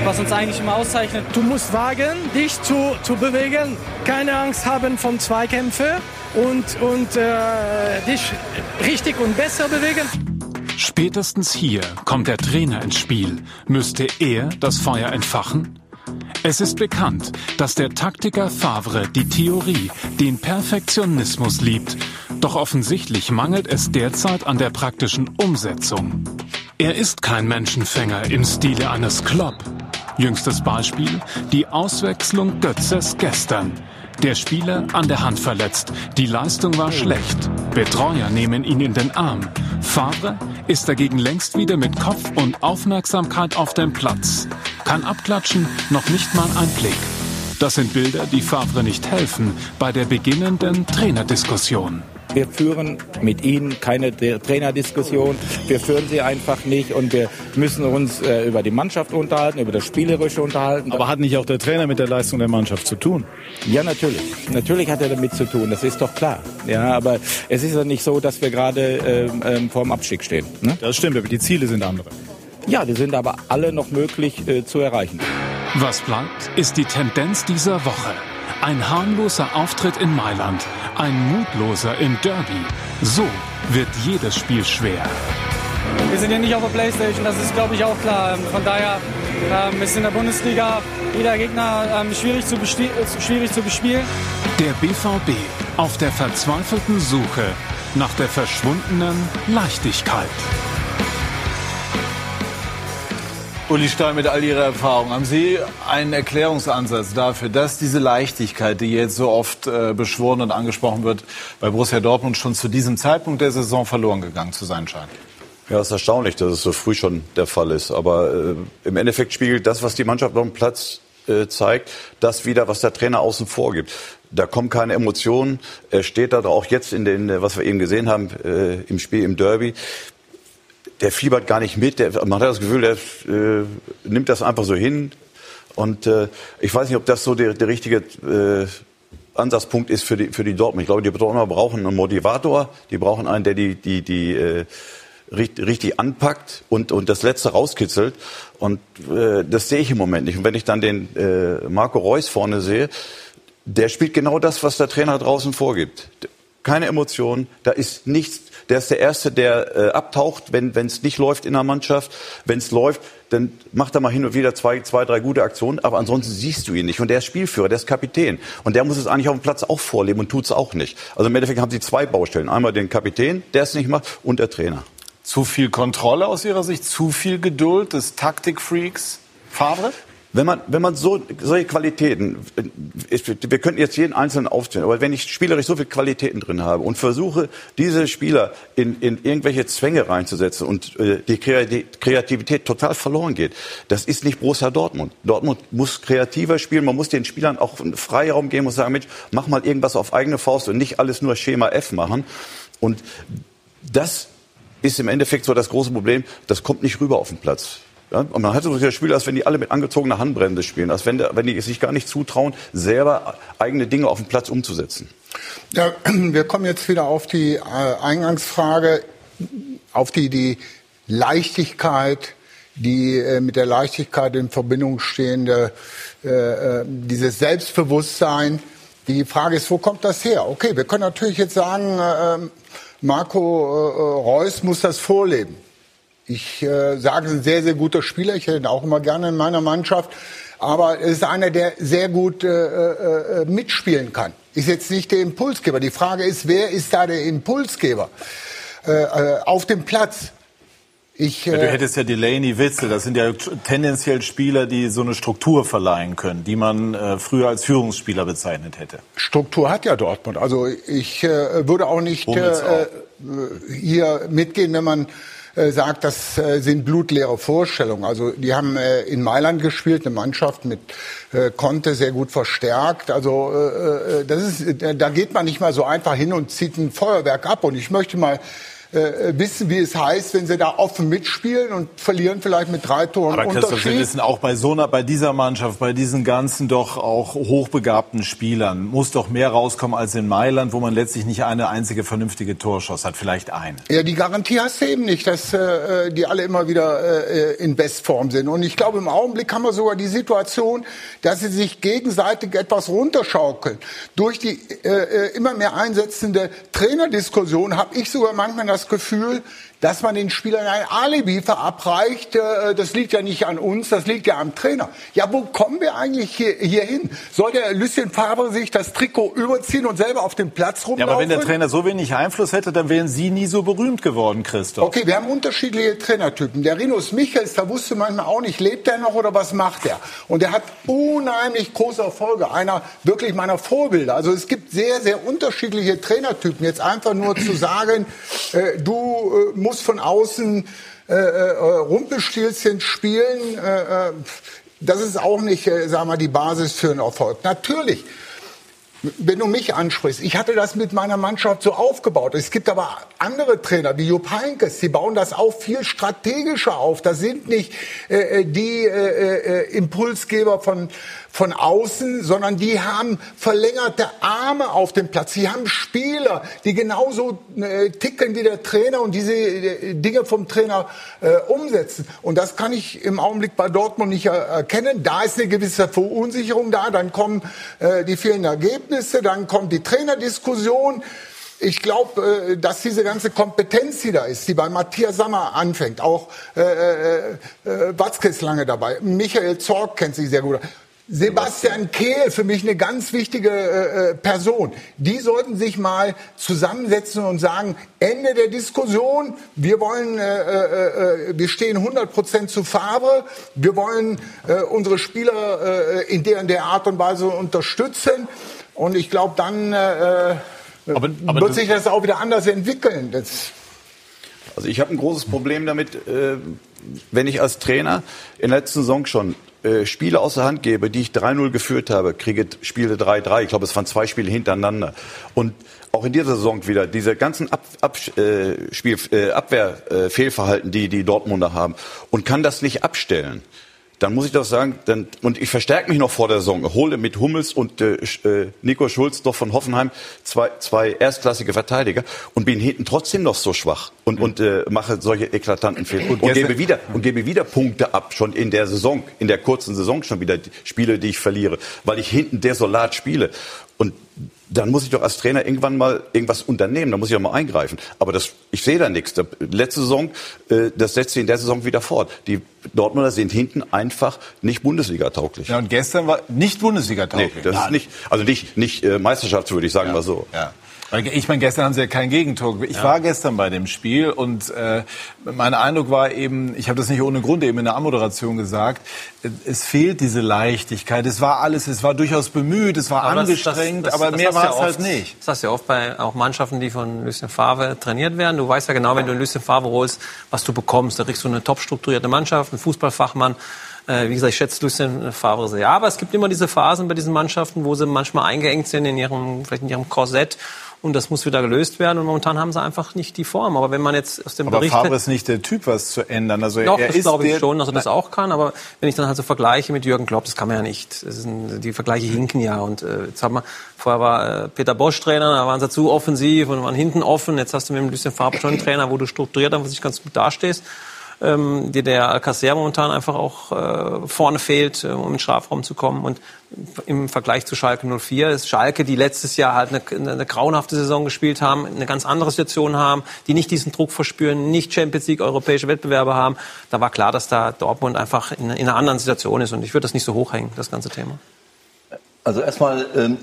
was uns eigentlich immer auszeichnet. Du musst wagen, dich zu, zu bewegen, keine Angst haben vom Zweikämpfe und, und äh, dich richtig und besser bewegen. Spätestens hier kommt der Trainer ins Spiel. Müsste er das Feuer entfachen? Es ist bekannt, dass der Taktiker Favre die Theorie, den Perfektionismus liebt. Doch offensichtlich mangelt es derzeit an der praktischen Umsetzung. Er ist kein Menschenfänger im Stile eines Klopp. Jüngstes Beispiel, die Auswechslung Götzes gestern. Der Spieler an der Hand verletzt. Die Leistung war schlecht. Betreuer nehmen ihn in den Arm. Favre ist dagegen längst wieder mit Kopf und Aufmerksamkeit auf dem Platz. Kann abklatschen, noch nicht mal ein Blick. Das sind Bilder, die Favre nicht helfen bei der beginnenden Trainerdiskussion. Wir führen mit ihnen keine Trainerdiskussion. Wir führen sie einfach nicht und wir müssen uns äh, über die Mannschaft unterhalten, über das Spielerische unterhalten. Aber hat nicht auch der Trainer mit der Leistung der Mannschaft zu tun? Ja, natürlich. Natürlich hat er damit zu tun. Das ist doch klar. Ja, aber es ist ja nicht so, dass wir gerade ähm, ähm, vorm Abstieg stehen. Ne? Das stimmt, aber die Ziele sind andere. Ja, die sind aber alle noch möglich äh, zu erreichen. Was bleibt, ist die Tendenz dieser Woche. Ein harmloser Auftritt in Mailand, ein mutloser im Derby. So wird jedes Spiel schwer. Wir sind ja nicht auf der Playstation, das ist, glaube ich, auch klar. Ähm, Von daher ähm, ist in der Bundesliga jeder Gegner ähm, schwierig, zu äh, schwierig zu bespielen. Der BVB auf der verzweifelten Suche nach der verschwundenen Leichtigkeit. Uli Stein, mit all Ihrer Erfahrung, haben Sie einen Erklärungsansatz dafür, dass diese Leichtigkeit, die jetzt so oft äh, beschworen und angesprochen wird, bei Borussia Dortmund schon zu diesem Zeitpunkt der Saison verloren gegangen zu sein scheint? Ja, es ist erstaunlich, dass es so früh schon der Fall ist. Aber äh, im Endeffekt spiegelt das, was die Mannschaft auf dem Platz äh, zeigt, das wieder, was der Trainer außen vor gibt. Da kommen keine Emotionen. Er steht da auch jetzt in den, was wir eben gesehen haben, äh, im Spiel im Derby. Der fiebert gar nicht mit. Der, man hat das Gefühl, der äh, nimmt das einfach so hin. Und äh, ich weiß nicht, ob das so der, der richtige äh, Ansatzpunkt ist für die, für die Dortmund. Ich glaube, die Dortmunder brauchen einen Motivator. Die brauchen einen, der die, die, die äh, richtig, anpackt und, und das Letzte rauskitzelt. Und äh, das sehe ich im Moment nicht. Und wenn ich dann den äh, Marco Reus vorne sehe, der spielt genau das, was der Trainer draußen vorgibt. Keine Emotionen, da ist nichts. Der ist der Erste, der äh, abtaucht, wenn es nicht läuft in der Mannschaft. Wenn es läuft, dann macht er mal hin und wieder zwei, zwei, drei gute Aktionen, aber ansonsten siehst du ihn nicht. Und der ist Spielführer, der ist Kapitän. Und der muss es eigentlich auf dem Platz auch vorleben und tut es auch nicht. Also im Endeffekt haben sie zwei Baustellen. Einmal den Kapitän, der es nicht macht, und der Trainer. Zu viel Kontrolle aus Ihrer Sicht, zu viel Geduld des Taktikfreaks Favre? Wenn man, wenn man so, solche Qualitäten, wir könnten jetzt jeden Einzelnen aufzählen, aber wenn ich spielerisch so viele Qualitäten drin habe und versuche, diese Spieler in, in irgendwelche Zwänge reinzusetzen und äh, die Kreativität total verloren geht, das ist nicht Borussia Dortmund. Dortmund muss kreativer spielen, man muss den Spielern auch Freiraum geben und sagen, Mensch, mach mal irgendwas auf eigene Faust und nicht alles nur Schema F machen. Und das ist im Endeffekt so das große Problem, das kommt nicht rüber auf den Platz. Ja, und man hat so das Spiel, als wenn die alle mit angezogener Handbremse spielen, als wenn, wenn die sich gar nicht zutrauen, selber eigene Dinge auf dem Platz umzusetzen. Ja, wir kommen jetzt wieder auf die äh, Eingangsfrage, auf die, die Leichtigkeit, die äh, mit der Leichtigkeit in Verbindung stehende, äh, dieses Selbstbewusstsein. Die Frage ist, wo kommt das her? Okay, wir können natürlich jetzt sagen, äh, ähm, Marco Reus muss das vorleben. Ich äh, sage, es ist ein sehr, sehr guter Spieler. Ich hätte ihn auch immer gerne in meiner Mannschaft. Aber es ist einer, der sehr gut äh, äh, mitspielen kann. Ist jetzt nicht der Impulsgeber. Die Frage ist, wer ist da der Impulsgeber? Äh, äh, auf dem Platz. Ich, ja, du äh, hättest ja Delaney, Witzel, das sind ja tendenziell Spieler, die so eine Struktur verleihen können, die man äh, früher als Führungsspieler bezeichnet hätte. Struktur hat ja Dortmund. Also ich äh, würde auch nicht äh, äh, hier mitgehen, wenn man äh, sagt, das äh, sind blutleere Vorstellungen. Also die haben äh, in Mailand gespielt, eine Mannschaft mit äh, Conte sehr gut verstärkt. Also äh, äh das ist, da geht man nicht mal so einfach hin und zieht ein Feuerwerk ab. Und ich möchte mal äh, wissen, wie es heißt, wenn sie da offen mitspielen und verlieren vielleicht mit drei Toren Aber Christoph, wir wissen auch bei so einer, bei dieser Mannschaft, bei diesen ganzen doch auch hochbegabten Spielern muss doch mehr rauskommen als in Mailand, wo man letztlich nicht eine einzige vernünftige Torschuss hat, vielleicht ein. Ja, die Garantie hast du eben nicht, dass äh, die alle immer wieder äh, in Bestform sind. Und ich glaube, im Augenblick haben wir sogar die Situation, dass sie sich gegenseitig etwas runterschaukeln. Durch die äh, äh immer mehr einsetzende Trainerdiskussion habe ich sogar manchmal das das Gefühl, dass man den Spielern ein Alibi verabreicht. Äh, das liegt ja nicht an uns, das liegt ja am Trainer. Ja, wo kommen wir eigentlich hier, hier hin? Soll der Lucien Favre sich das Trikot überziehen und selber auf dem Platz rumlaufen? Ja, aber wenn der Trainer so wenig Einfluss hätte, dann wären Sie nie so berühmt geworden, Christoph. Okay, wir haben unterschiedliche Trainertypen. Der Rinus Michels, da wusste manchmal auch nicht, lebt er noch oder was macht er? Und er hat unheimlich große Erfolge. Einer wirklich meiner Vorbilder. Also es gibt sehr, sehr unterschiedliche Trainertypen. Jetzt einfach nur zu sagen, äh, du äh, musst muss von außen äh, äh, Rumpelstilzchen spielen. Äh, äh, das ist auch nicht, äh, sagen wir, die Basis für einen Erfolg. Natürlich wenn du mich ansprichst, ich hatte das mit meiner Mannschaft so aufgebaut. Es gibt aber andere Trainer wie Jupp Heynckes, die bauen das auch viel strategischer auf. Das sind nicht äh, äh die äh, äh, Impulsgeber von von außen, sondern die haben verlängerte Arme auf dem Platz. Sie haben Spieler, die genauso äh, ticken wie der Trainer und diese äh, Dinge vom Trainer äh, umsetzen. Und das kann ich im Augenblick bei Dortmund nicht erkennen. Da ist eine gewisse Verunsicherung da. Dann kommen äh, die vielen Ergebnisse, dann kommt die Trainerdiskussion ich glaube, äh, dass diese ganze Kompetenz, die da ist, die bei Matthias Sammer anfängt, auch äh, äh, äh, Watzke ist lange dabei, Michael Zorg kennt sich sehr gut Sebastian Kehl, für mich eine ganz wichtige äh, äh, Person. Die sollten sich mal zusammensetzen und sagen, Ende der Diskussion, wir wollen, äh, äh, äh wir stehen 100 Prozent zu Favre, wir wollen äh, unsere Spieler in der und der Art und Weise unterstützen. Und ich glaube, dann aber, aber wird sich das auch wieder anders entwickeln. Das also ich habe ein großes Problem damit, wenn ich als Trainer in der letzten Saison schon äh, Spiele aus der Hand gebe, die ich 3-0 geführt habe, kriege Spiele 3-3. Ich glaube, es waren zwei Spiele hintereinander. Und auch in dieser Saison wieder diese ganzen Ab, Ab, äh, äh, Abwehrfehlverhalten, äh, die die Dortmunder haben und kann das nicht abstellen dann muss ich doch sagen, dann, und ich verstärke mich noch vor der Saison, hole mit Hummels und äh, äh, Nico Schulz doch von Hoffenheim zwei, zwei erstklassige Verteidiger und bin hinten trotzdem noch so schwach und, und äh, mache solche eklatanten Fehler. Und, und gebe wieder und gebe wieder Punkte ab schon in der Saison, in der kurzen Saison schon wieder Spiele, die ich verliere, weil ich hinten desolat spiele. Und dann muss ich doch als Trainer irgendwann mal irgendwas unternehmen, da muss ich auch mal eingreifen. Aber das, ich sehe da nichts. Letzte Saison, äh, das setzt sich in der Saison wieder fort. Die Dortmunder sind hinten einfach nicht Bundesliga-tauglich. Ja, und gestern war nicht Bundesliga-tauglich. Nee, das Nein. ist nicht, also nicht, nicht äh, Meisterschaft, würde ich sagen ja. mal so. Ja. Ich meine, gestern haben sie ja kein Gegentor. Ich ja. war gestern bei dem Spiel und äh, mein Eindruck war eben, ich habe das nicht ohne Grund eben in der Anmoderation gesagt, es fehlt diese Leichtigkeit. Es war alles, es war durchaus bemüht, es war aber angestrengt, das, das, aber das mehr war es ja halt nicht. Das hast du ja oft bei auch Mannschaften, die von Lucien Favre trainiert werden. Du weißt ja genau, wenn du Lucien Favre holst, was du bekommst. Da kriegst du eine top strukturierte Mannschaft, einen Fußballfachmann. Äh, wie gesagt, ich schätze Lucien Favre sehr. Aber es gibt immer diese Phasen bei diesen Mannschaften, wo sie manchmal eingeengt sind in ihrem, vielleicht in ihrem Korsett und das muss wieder gelöst werden. Und momentan haben sie einfach nicht die Form. Aber wenn man jetzt aus dem aber Bericht... Aber Favre ist nicht der Typ, was zu ändern. Also Doch, er das glaube ich schon, dass er das auch kann. Aber wenn ich dann halt so vergleiche mit Jürgen Klopp, das kann man ja nicht. Ein, die Vergleiche hinken ja. Und äh, jetzt haben wir, vorher war äh, Peter Bosch Trainer, da waren sie zu offensiv und waren hinten offen. Jetzt hast du mit ein bisschen Favre schon einen Trainer, wo du strukturiert einfach sich ganz gut dastehst ähm, die der Alcacer momentan einfach auch äh, vorne fehlt, äh, um in den Strafraum zu kommen. Und im Vergleich zu Schalke 04 ist Schalke, die letztes Jahr halt eine, eine grauenhafte Saison gespielt haben, eine ganz andere Situation haben, die nicht diesen Druck verspüren, nicht Champions League, europäische Wettbewerbe haben. Da war klar, dass da Dortmund einfach in, in einer anderen Situation ist. Und ich würde das nicht so hochhängen, das ganze Thema. Also erstmal ähm,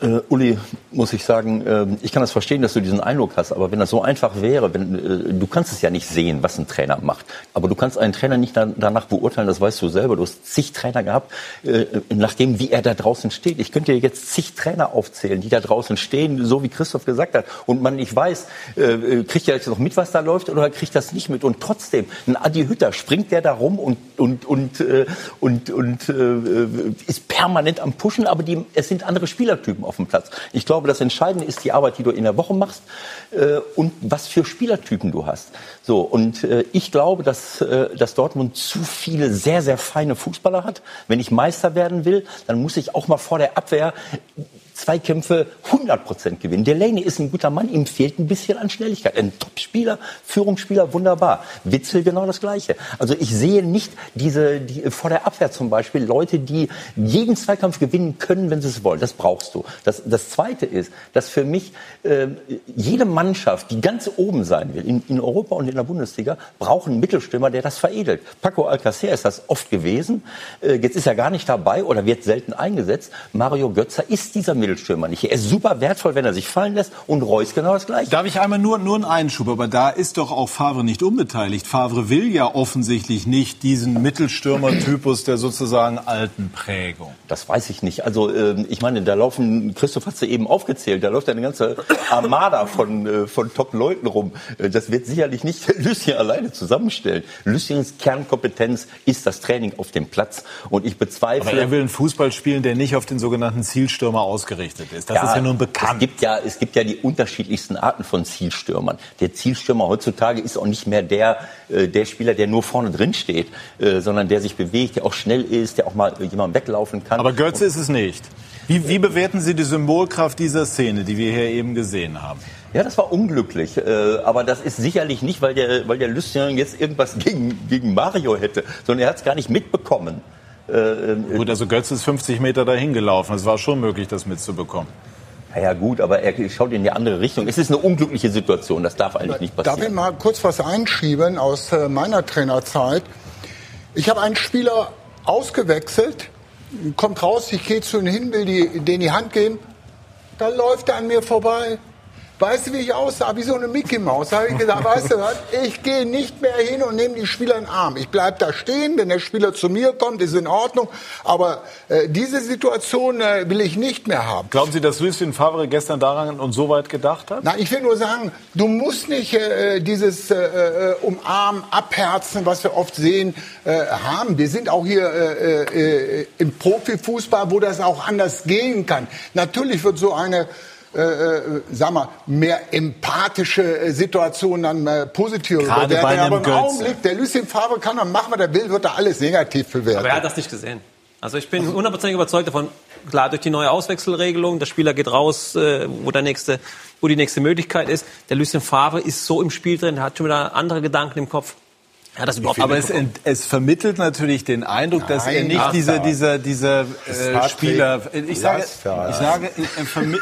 äh, Uli, muss ich sagen, äh, ich kann das verstehen, dass du diesen Eindruck hast, aber wenn das so einfach wäre, wenn, äh, du kannst es ja nicht sehen, was ein Trainer macht, aber du kannst einen Trainer nicht danach beurteilen, das weißt du selber. Du hast zig Trainer gehabt, äh, nachdem wie er da draußen steht. Ich könnte dir jetzt zig Trainer aufzählen, die da draußen stehen, so wie Christoph gesagt hat, und man nicht weiß, äh, äh, kriegt er jetzt noch mit, was da läuft, oder kriegt das nicht mit? Und trotzdem, ein Adi Hütter springt der da rum und und und äh, und, und äh, ist permanent am Pushen, aber die, es sind andere Spielertypen auf dem Platz. Ich glaube, das Entscheidende ist die Arbeit, die du in der Woche machst äh, und was für Spielertypen du hast. So und äh, ich glaube, dass, äh, dass Dortmund zu viele sehr sehr feine Fußballer hat. Wenn ich Meister werden will, dann muss ich auch mal vor der Abwehr Zweikämpfe 100 Prozent gewinnen. Delaney ist ein guter Mann, ihm fehlt ein bisschen an Schnelligkeit. Ein Top-Spieler, Führungsspieler, wunderbar. Witzel genau das Gleiche. Also ich sehe nicht diese, die, vor der Abwehr zum Beispiel, Leute, die jeden Zweikampf gewinnen können, wenn sie es wollen. Das brauchst du. Das, das Zweite ist, dass für mich äh, jede Mannschaft, die ganz oben sein will, in, in Europa und in der Bundesliga, braucht einen Mittelstürmer, der das veredelt. Paco Alcacer ist das oft gewesen. Äh, jetzt ist er gar nicht dabei oder wird selten eingesetzt. Mario Götzer ist dieser Mittelstürmer. Mittelstürmer nicht. Er ist super wertvoll, wenn er sich fallen lässt und Reus genau das Gleiche. Darf ich einmal nur, nur einen Einschub, aber da ist doch auch Favre nicht unbeteiligt. Favre will ja offensichtlich nicht diesen Mittelstürmer-Typus der sozusagen alten Prägung. Das weiß ich nicht. Also äh, ich meine, da laufen, Christoph hat es eben aufgezählt, da läuft eine ganze Armada von, äh, von Top-Leuten rum. Äh, das wird sicherlich nicht Lucien alleine zusammenstellen. Luciens Kernkompetenz ist das Training auf dem Platz. Und ich bezweifle... Aber er will einen Fußball spielen, der nicht auf den sogenannten Zielstürmer ausgerichtet ausgerichtet ist. Das ja, ist ja nun bekannt. Es gibt ja, es gibt ja die unterschiedlichsten Arten von Zielstürmern. Der Zielstürmer heutzutage ist auch nicht mehr der, äh, der Spieler, der nur vorne drin steht, äh, sondern der sich bewegt, der auch schnell ist, der auch mal jemandem weglaufen kann. Aber Götze ist es nicht. Wie, wie bewerten Sie die Symbolkraft dieser Szene, die wir hier eben gesehen haben? Ja, das war unglücklich. Äh, aber das ist sicherlich nicht, weil der, weil der Lucien jetzt irgendwas gegen, gegen Mario hätte, sondern er hat es gar nicht mitbekommen. Äh, gut, also Götz ist 50 Meter dahin gelaufen. Es war schon möglich, das mitzubekommen. Ja, gut, aber er schaut in die andere Richtung. Es ist eine unglückliche Situation. Das darf eigentlich nicht passieren. Darf ich mal kurz was einschieben aus äh, meiner Trainerzeit? Ich habe einen Spieler ausgewechselt, kommt raus, ich gehe zu ihm hin, will die, den die Hand geben. Da läuft er an mir vorbei. Weißt du, wie ich aussah? Wie so eine Mickey Maus. Da habe ich gesagt, weißt du was? Ich gehe nicht mehr hin und nehme die Spieler in den Arm. Ich bleib da stehen. Wenn der Spieler zu mir kommt, ist in Ordnung. Aber äh, diese Situation äh, will ich nicht mehr haben. Glauben Sie, dass Lucien Favre gestern daran und so weit gedacht hat? Na, ich will nur sagen, du musst nicht äh, dieses äh, äh, Umarmen, Abherzen, was wir oft sehen, äh, haben. Wir sind auch hier äh, äh, im Profifußball, wo das auch anders gehen kann. Natürlich wird so eine äh, äh, sag mal, mehr empathische äh, Situation dann äh, positiv Gerade bewerten. bei einem Aber im Götze. Augenblick, der Lucien Favre kann dann machen, was er will, wird er alles negativ bewerten. Aber er hat das nicht gesehen. Also ich bin hundertprozentig überzeugt davon, klar, durch die neue Auswechselregelung, der Spieler geht raus, äh, wo, der nächste, wo die nächste Möglichkeit ist. Der Lucien Favre ist so im Spiel drin, der hat schon wieder andere Gedanken im Kopf. Hat das überhaupt Aber nicht es, ent, es vermittelt natürlich den Eindruck, dass er Nein, nicht lass diese, das. diese, diese Das äh, Spieler. sie- Ich sage, ich sage, äh,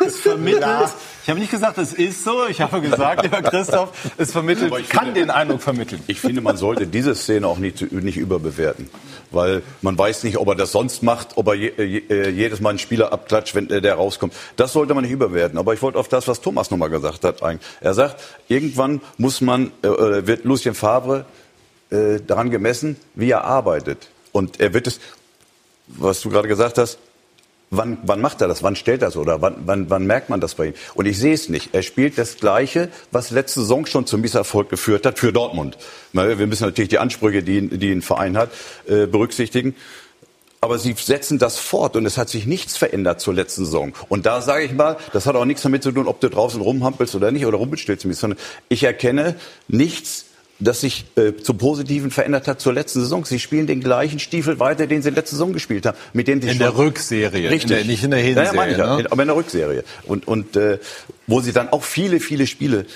es vermittelt. Ich habe nicht gesagt, es ist so. Ich habe gesagt, lieber Christoph, es vermittelt, ich kann finde- den Eindruck vermitteln. Ich finde, man sollte diese Szene auch nicht, nicht überbewerten. Weil man weiß nicht, ob er das sonst macht, ob er je, äh, jedes Mal einen Spieler abklatscht, wenn äh, der rauskommt. Das sollte man nicht überwerten. Aber ich wollte auf das, was Thomas nochmal gesagt hat, ein. Er sagt, irgendwann muss man, äh, äh, wird Lucien Favre äh, daran gemessen, wie er arbeitet. Und er wird es, was du gerade gesagt hast, Wann, wann macht er das? Wann stellt er das? Oder wann, wann, wann merkt man das bei ihm? Und ich sehe es nicht. Er spielt das Gleiche, was letzte Saison schon zum Misserfolg geführt hat für Dortmund. Wir müssen natürlich die Ansprüche, die, die ein Verein hat, äh, berücksichtigen. Aber sie setzen das fort und es hat sich nichts verändert zur letzten Saison. Und da sage ich mal, das hat auch nichts damit zu tun, ob du draußen rumhampelst oder nicht oder rumpelst, sondern ich erkenne nichts, das sich äh, zum Positiven verändert hat zur letzten Saison. Sie spielen den gleichen Stiefel weiter, den sie letzte Saison gespielt haben, mit dem sie In der Rückserie, richtig, in der- nicht in der Ja, ja, meine ich Hinserie, ja, ne? aber in der Rückserie und und äh, wo sie dann auch viele viele Spiele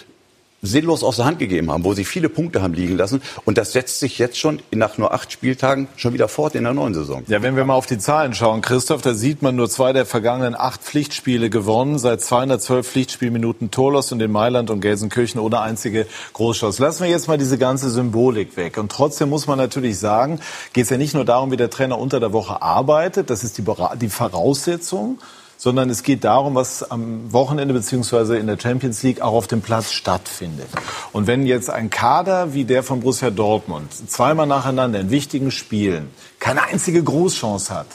sinnlos aus der Hand gegeben haben, wo sie viele Punkte haben liegen lassen. Und das setzt sich jetzt schon nach nur acht Spieltagen schon wieder fort in der neuen Saison. Ja, wenn wir mal auf die Zahlen schauen, Christoph, da sieht man nur zwei der vergangenen acht Pflichtspiele gewonnen, seit 212 Pflichtspielminuten torlos und in Mailand und Gelsenkirchen ohne einzige Großchance. Lassen wir jetzt mal diese ganze Symbolik weg. Und trotzdem muss man natürlich sagen, geht es ja nicht nur darum, wie der Trainer unter der Woche arbeitet, das ist die, die Voraussetzung, sondern es geht darum, was am Wochenende beziehungsweise in der Champions League auch auf dem Platz stattfindet. Und wenn jetzt ein Kader wie der von Borussia Dortmund zweimal nacheinander in wichtigen Spielen keine einzige Großchance hat,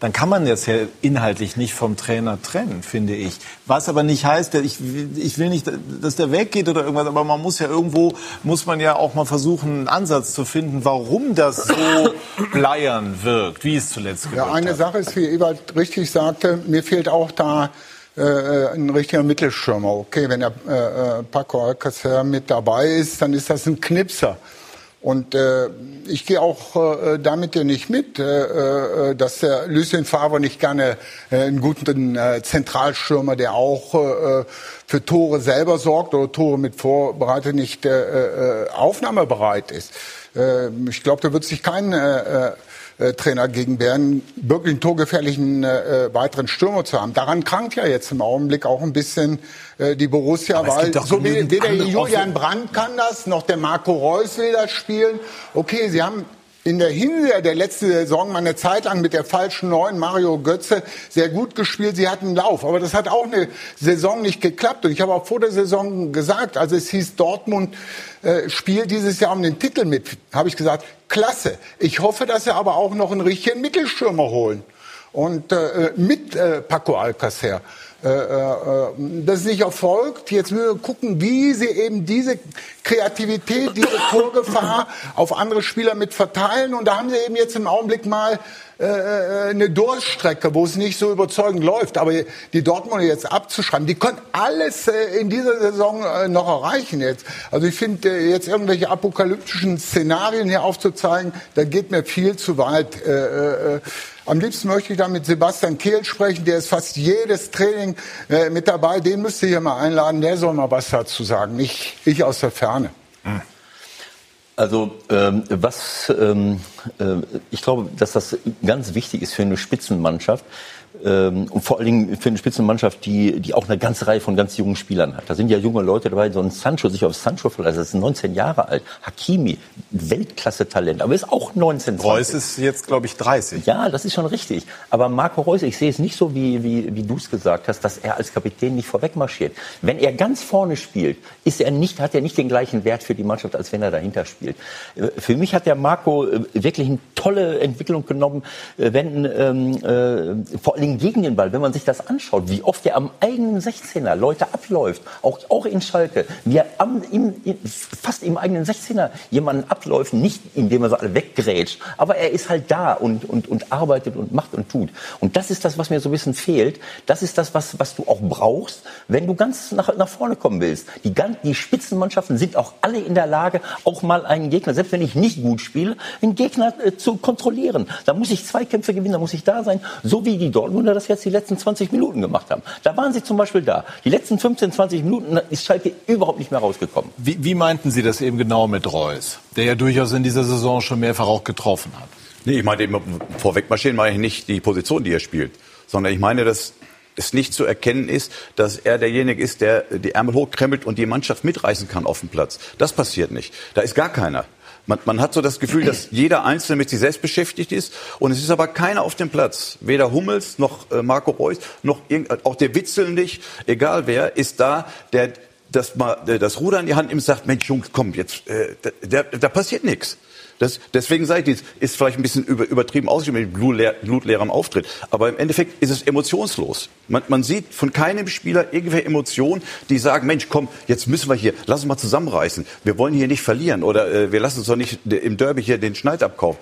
dann kann man das ja inhaltlich nicht vom Trainer trennen, finde ich. Was aber nicht heißt, ich, will- ich will nicht, dass der weggeht oder irgendwas, aber man muss ja irgendwo, muss man ja auch mal versuchen, einen Ansatz zu finden, warum das so bleiern wirkt, wie es zuletzt gewirkt Ja, eine hat. Sache ist, wie Ewald richtig sagte, mir fehlt auch da äh, ein richtiger Mittelstürmer. Okay, wenn der äh, äh, Paco Alcacer mit dabei ist, dann ist das ein Knipser. Und äh, ich gehe auch äh, damit ja nicht mit, äh, äh, dass der Lucien Favre nicht gerne äh, einen guten äh, Zentralstürmer, der auch äh, für Tore selber sorgt oder Tore mit vorbereitet, nicht äh, äh, aufnahmebereit ist. Äh, ich glaube, da wird sich kein äh, äh, Trainer gegen wehren, wirklich einen torgefährlichen äh, äh, weiteren Stürmer zu haben. Daran krankt ja jetzt im Augenblick auch ein bisschen äh, die Borussia, Aber weil so weder Julian Brandt kann das, noch der Marco Reus will das spielen. Okay, sie haben in der Hinserie der letzten Saison mal eine Zeit lang mit der falschen Neun Mario Götze sehr gut gespielt. Sie hatten Lauf, aber das hat auch eine Saison nicht geklappt. Und ich habe auch vor der Saison gesagt, also es hieß Dortmund äh, spielt dieses Jahr um den Titel mit, habe ich gesagt, klasse. Ich hoffe, dass sie aber auch noch einen richtigen Mittelstürmer holen und äh, mit äh, Paco Alcacer. Äh, äh, das ist nicht erfolgt. Jetzt müssen wir gucken, wie sie eben diese Kreativität, diese Torgefahr auf andere Spieler mit verteilen. Und da haben sie eben jetzt im Augenblick mal äh, äh, eine Durchstrecke, wo es nicht so überzeugend läuft. Aber die Dortmunder jetzt abzuschreiben, die können alles äh, in dieser Saison äh, noch erreichen jetzt. Also ich finde äh, jetzt irgendwelche apokalyptischen Szenarien hier aufzuzeigen, da geht mir viel zu weit. Am liebsten möchte ich da mit Sebastian Kehl sprechen, der ist fast jedes Training äh, mit dabei. Den müsst ihr hier mal einladen, der soll mal was dazu sagen, nicht ich aus der Ferne. Also ähm, was ähm, äh, ich glaube, dass das ganz wichtig ist für eine Spitzenmannschaft, Ähm, und vor allen Dingen für eine Spitzenmannschaft, die, die auch eine ganze Reihe von ganz jungen Spielern hat. Da sind ja junge Leute dabei, so ein Sancho, sich auf Sancho verlassen, das ist 19 Jahre alt. Hakimi, Weltklasse-Talent, aber ist auch 19, 20. Reus ist jetzt, glaube ich, 30. Ja, das ist schon richtig. Aber Marco Reus, ich sehe es nicht so, wie, wie, wie du es gesagt hast, dass er als Kapitän nicht vorwegmarschiert. Wenn er ganz vorne spielt, ist er nicht, hat er nicht den gleichen Wert für die Mannschaft, als wenn er dahinter spielt. Äh, Für mich hat der Marco äh, wirklich eine tolle Entwicklung genommen, äh, wenn ähm, äh, vor allen Dingen gegen den Ball, wenn man sich das anschaut, wie oft er am eigenen 16er Leute abläuft, auch, auch in Schalke, wie er am, im, fast im eigenen 16er jemanden abläuft, nicht indem er so alle weggrätscht, aber er ist halt da und, und, und arbeitet und macht und tut. Und das ist das, was mir so ein bisschen fehlt. Das ist das, was, was du auch brauchst, wenn du ganz nach, nach vorne kommen willst. Die, die Spitzenmannschaften sind auch alle in der Lage, auch mal einen Gegner, selbst wenn ich nicht gut spiele, einen Gegner äh, zu kontrollieren. Da muss ich Zweikämpfe gewinnen, da muss ich da sein, so wie die Dortmunder das jetzt die letzten 20 Minuten gemacht haben. Da waren sie zum Beispiel da. Die letzten 15, 20 Minuten ist Schalke überhaupt nicht mehr rausgekommen. Wie, wie meinten Sie das eben genau mit Reus, der ja durchaus in dieser Saison schon mehrfach auch getroffen hat? Nee, ich meine, eben vorweg marschieren meine ich nicht die Position, die er spielt, sondern ich meine, dass es nicht zu erkennen ist, dass er derjenige ist, der die Ärmel hochkrempelt und die Mannschaft mitreißen kann auf dem Platz. Das passiert nicht. Da ist gar keiner. Man, man hat so das Gefühl, dass jeder Einzelne mit sich selbst beschäftigt ist und es ist aber keiner auf dem Platz. Weder Hummels noch äh, Marco Reus noch irgend, auch der Witzel nicht, egal wer, ist da, der das, mal, äh, das Ruder in die Hand nimmt und sagt, Mensch Jungs, komm, jetzt, äh, da, da passiert nichts. Das, deswegen sage ich, das ist vielleicht ein bisschen über, übertrieben ausgeschrieben mit blutleer, blutleerem Auftritt. Aber im Endeffekt ist es emotionslos. Man, man sieht von keinem Spieler irgendwelche Emotionen, die sagen, Mensch, komm, jetzt müssen wir hier, lass uns mal zusammenreißen. Wir wollen hier nicht verlieren oder äh, wir lassen uns doch nicht im Derby hier den Schneid abkaufen.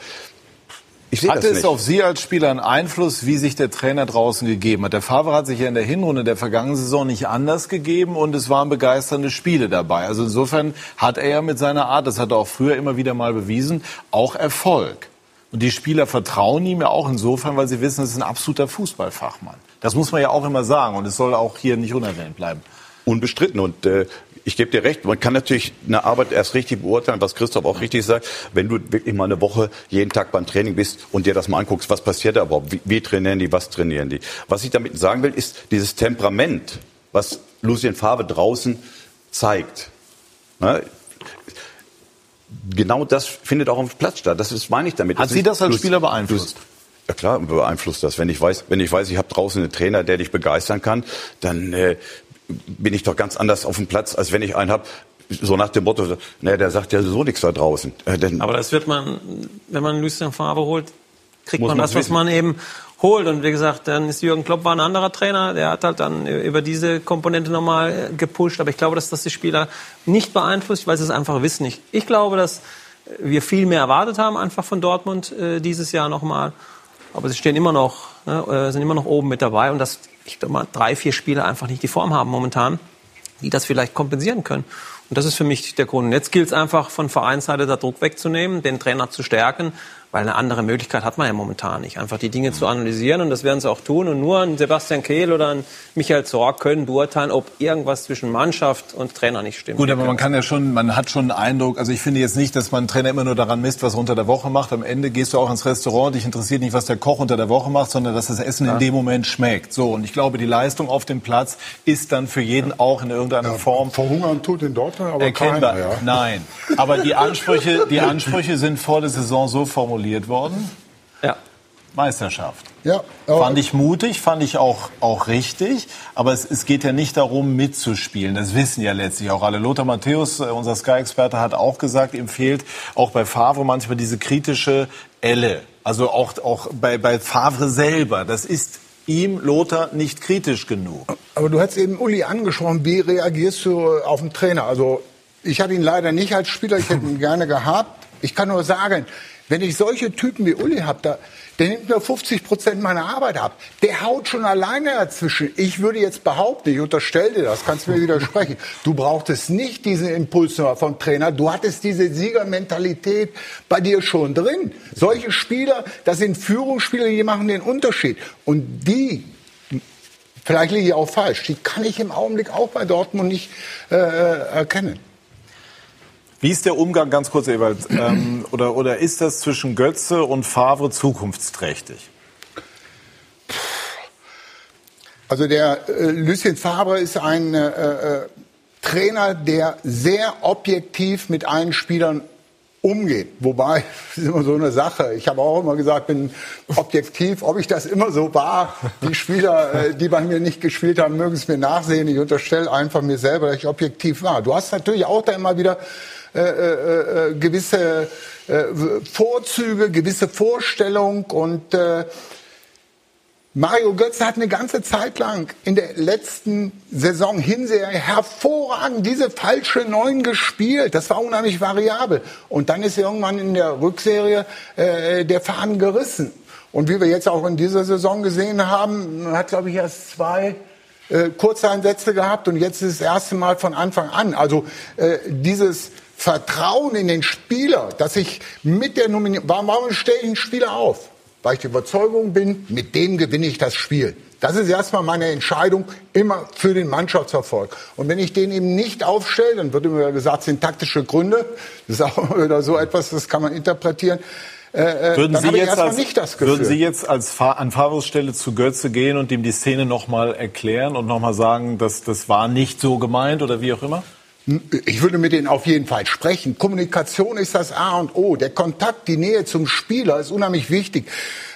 Ich Hat es nicht. auf Sie als Spieler einen Einfluss, wie sich der Trainer draußen gegeben hat? Der Favre hat sich ja in der Hinrunde der vergangenen Saison nicht anders gegeben und es waren begeisternde Spiele dabei. Also insofern hat er ja mit seiner Art, das hat er auch früher immer wieder mal bewiesen, auch Erfolg. Und die Spieler vertrauen ihm ja auch insofern, weil sie wissen, es ist ein absoluter Fußballfachmann. Das muss man ja auch immer sagen und es soll auch hier nicht unerwähnt bleiben. Unbestritten. Und äh, ich gebe dir recht, man kann natürlich eine Arbeit erst richtig beurteilen, was Christoph auch richtig sagt, wenn du wirklich mal eine Woche jeden Tag beim Training bist und dir das mal anguckst, was passiert da überhaupt, wie, wie trainieren die, was trainieren die. Was ich damit sagen will, ist dieses Temperament, was Lucien Favre draußen zeigt. Ne? Genau das findet auch auf dem Platz statt. Das ist, meine ich damit. Hat Sie das als Spieler beeinflusst? ja klar, beeinflusst das. Wenn ich weiß, wenn ich weiß, ich habe draußen einen Trainer, der dich begeistern kann, dann äh, bin ich doch ganz anders auf dem Platz, als wenn ich einen habe, so nach dem Motto, naja, der sagt ja so nichts da draußen. Äh, denn, Aber das wird man, wenn man Lucien Favre holt, kriegt man das, was wissen. man eben holt. Und wie gesagt, dann ist Jürgen Klopp war ein anderer Trainer, der hat halt dann über diese Komponente nochmal gepusht. Aber ich glaube, dass das die Spieler nicht beeinflusst, weil sie es einfach wissen. Ich, ich glaube, dass wir viel mehr erwartet haben einfach von Dortmund äh, dieses Jahr nochmal. Aber sie stehen immer noch, ne, äh, sind immer noch oben mit dabei. Und dass ich glaube mal drei, vier Spieler einfach nicht die Form haben momentan, die das vielleicht kompensieren können. Und das ist für mich der Grund. Und jetzt gilt es einfach von Vereinsseite da Druck wegzunehmen, den Trainer zu stärken, weil eine andere Möglichkeit hat man ja momentan nicht. Einfach die Dinge zu analysieren und das werden sie auch tun. Und nur ein Sebastian Kehl oder ein Michael Zorg können beurteilen, ob irgendwas zwischen Mannschaft und Trainer nicht stimmt. Gut, aber man kann ja schon, man hat schon einen Eindruck, also ich finde jetzt nicht, dass man Trainer immer nur daran misst, was er unter der Woche macht. Am Ende gehst du auch ins Restaurant, dich interessiert nicht, was der Koch unter der Woche macht, sondern dass das Essen in dem Moment schmeckt. So, und ich glaube, die Leistung auf dem Platz ist dann für jeden auch in irgendeiner Form Verhungern tut in Dortmund aber erkennbar. keiner. Ja. Nein, aber die Ansprüche, die Ansprüche sind vor der Saison so formuliert worden. Ja. Meisterschaft. Ja, Fand ich mutig, fand ich auch, auch richtig. Aber es, es geht ja nicht darum, mitzuspielen. Das wissen ja letztlich auch alle. Lothar Matthäus, äh, unser Sky-Experte, hat auch gesagt, ihm fehlt auch bei Favre manchmal diese kritische Elle. Also auch, auch bei, bei Favre selber. Das ist ihm, Lothar, nicht kritisch genug. Aber du hast eben Uli angesprochen, wie reagierst du auf den Trainer? Also ich hatte ihn leider nicht als Spieler, ich hätte ihn gerne gehabt. Ich kann nur sagen, wenn ich solche Typen wie Uli habe, da, der nimmt mir 50 Prozent meiner Arbeit ab. Der haut schon alleine dazwischen. Ich würde jetzt behaupten, ich unterstelle dir das, kannst du mir widersprechen. Du brauchtest nicht diesen Impuls vom Trainer. Du hattest diese Siegermentalität bei dir schon drin. Solche Spieler, das sind Führungsspieler, die machen den Unterschied. Und die vielleicht liege ich auch falsch, die kann ich im Augenblick auch bei Dortmund nicht äh, erkennen. Wie ist der Umgang, ganz kurz, Ewald, ähm, oder, oder ist das zwischen Götze und Favre zukunftsträchtig? Also der äh, Lucien Favre ist ein äh, äh, Trainer, der sehr objektiv mit allen Spielern umgeht. Wobei, das ist immer so eine Sache. Ich habe auch immer gesagt, bin objektiv. Ob ich das immer so war, die Spieler, äh, die bei mir nicht gespielt haben, mögen es mir nachsehen. Ich unterstelle einfach mir selber, dass ich objektiv war. Du hast natürlich auch da immer wieder äh, äh, äh, gewisse äh, Vorzüge, gewisse Vorstellung und äh, Mario Götze hat eine ganze Zeit lang in der letzten Saison Hinserie hervorragend diese falsche Neun gespielt. Das war unheimlich variabel. Und dann ist irgendwann in der Rückserie äh, der Faden gerissen. Und wie wir jetzt auch in dieser Saison gesehen haben, hat, glaube ich, erst zwei äh, Kurzeinsätze gehabt und jetzt ist das erste Mal von Anfang an. Also äh, dieses Vertrauen in den Spieler, dass ich mit der Nominierung, warum, warum stelle ich einen Spieler auf? weil ich die Überzeugung bin, mit dem gewinne ich das Spiel. Das ist erstmal meine Entscheidung, immer für den Mannschaftserfolg. Und wenn ich den eben nicht aufstelle, dann wird immer gesagt, sind taktische Gründe. Das ist auch wieder so etwas, das kann man interpretieren. Äh, äh würden, Sie jetzt als, würden Sie jetzt als an Favres Stelle zu Götze gehen und ihm die Szene nochmal erklären und nochmal sagen, dass das war nicht so gemeint oder wie auch immer? Ich würde mit denen auf jeden Fall sprechen. Kommunikation ist das A und O. Der Kontakt, die Nähe zum Spieler ist unheimlich wichtig.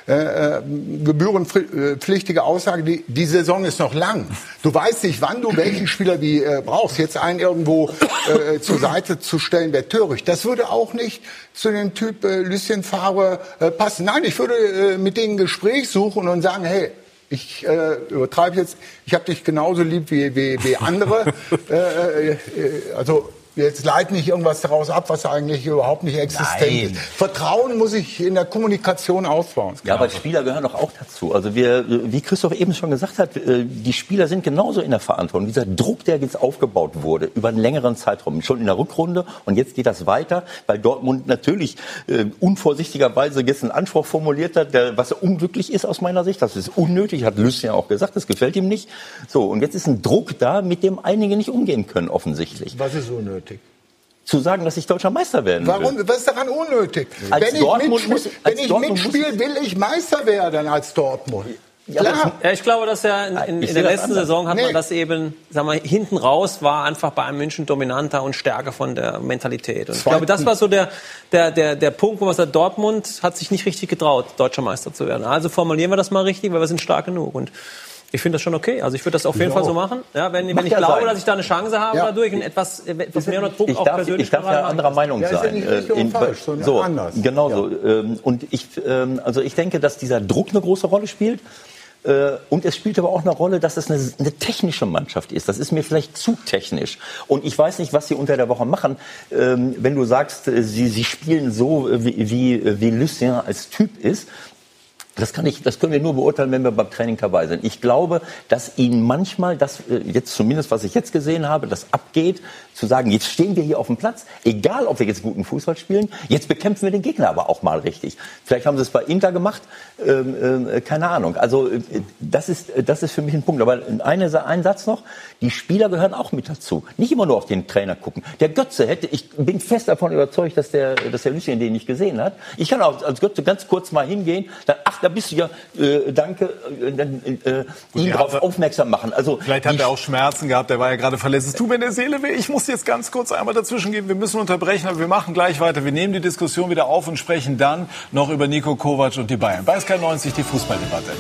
Äh, äh, gebührenpflichtige Aussage, die, die Saison ist noch lang. Du weißt nicht, wann du welchen Spieler wie äh, brauchst. Jetzt einen irgendwo äh, zur Seite zu stellen, wäre töricht. Das würde auch nicht zu dem Typ äh, Lucien Favre äh, passen. Nein, ich würde äh, mit denen Gespräch suchen und sagen, hey, ich äh, übertreibe jetzt, ich habe dich genauso lieb wie, wie, wie andere. Äh, äh, äh, also Jetzt leite nicht irgendwas daraus ab, was eigentlich überhaupt nicht existent Nein. ist. Vertrauen muss ich in der Kommunikation aufbauen. Ja, aber Spieler gehören doch auch dazu. Also wir, wie Christoph eben schon gesagt hat, äh, die Spieler sind genauso in der Verantwortung. Dieser Druck, der jetzt aufgebaut wurde über einen längeren Zeitraum, schon in der Rückrunde und jetzt geht das weiter, weil Dortmund natürlich äh, unvorsichtigerweise jetzt einen Anspruch formuliert hat, der, was unglücklich ist aus meiner Sicht. Das ist unnötig, hat Lüss ja auch gesagt, das gefällt ihm nicht. So, und jetzt ist ein Druck da, mit dem einige nicht umgehen können, offensichtlich. Was ist unnötig? Unnötig? Zu sagen, dass ich deutscher Meister werden will. Warum? Was ist daran unnötig? Als wenn Dortmund ich, muss, wenn ich mitspiele, will ich Meister werden als Dortmund. Ja, Klar. ja, ich glaube, dass ja in, in, in der letzten Saison hat nee. man das eben, sagen wir, hinten raus war einfach bei einem München dominanter und stärker von der Mentalität. Und ich glaube, das war so der, der, der, der Punkt, wo man sagt, Dortmund hat sich nicht richtig getraut, deutscher Meister zu werden. Also formulieren wir das mal richtig, weil wir sind stark genug. Und ich finde das schon okay. Also ich würde das auf jeden ich Fall auch. so machen. Ja, wenn, wenn ich ja glaube, sein. dass ich da eine Chance habe ja. dadurch und etwas, etwas mehr Druck ich auch darf, persönlich Ich darf ja anderer Meinung ja, sein. Ja äh, in, falsch, so, anders. genau so. Ähm, und ich, ähm, also ich denke, dass dieser Druck eine große Rolle spielt. Äh, und es spielt aber auch eine Rolle, dass es eine, eine, technische Mannschaft ist. Das ist mir vielleicht zu technisch. Und ich weiß nicht, was sie unter der Woche machen. Ähm, wenn du sagst, äh, sie, sie spielen so, wie, wie, wie Lucien als Typ ist, das, kann ich, das können wir nur beurteilen, wenn wir beim Training dabei sind. Ich glaube, dass ihnen manchmal, das äh, jetzt zumindest, was ich jetzt gesehen habe, das abgeht, zu sagen, jetzt stehen wir hier auf dem Platz, egal ob wir jetzt guten Fußball spielen, jetzt bekämpfen wir den Gegner aber auch mal richtig. Vielleicht haben sie es bei Inter gemacht, ähm, äh, keine Ahnung. Also äh, das ist, das ist für mich ein Punkt. Aber eine, ein Satz noch, die Spieler gehören auch mit dazu. Nicht immer nur auf den Trainer gucken. Der Götze hätte, ich bin fest davon überzeugt, dass der, dass der Lucien den nicht gesehen hat. Ich kann auch als Götze ganz kurz mal hingehen, dann, ach, da bist du ja, äh, danke, äh, äh, Gut, ihn darauf aufmerksam machen. Also Vielleicht hat er auch Schmerzen gehabt, der war ja gerade verletzt. Es tut mir in der Seele weh, ich muss jetzt ganz kurz einmal dazwischen geben. Wir müssen unterbrechen, aber wir machen gleich weiter. Wir nehmen die Diskussion wieder auf und sprechen dann noch über Nico Kovac und die Bayern. Bei SK90 die Fußballdebatte.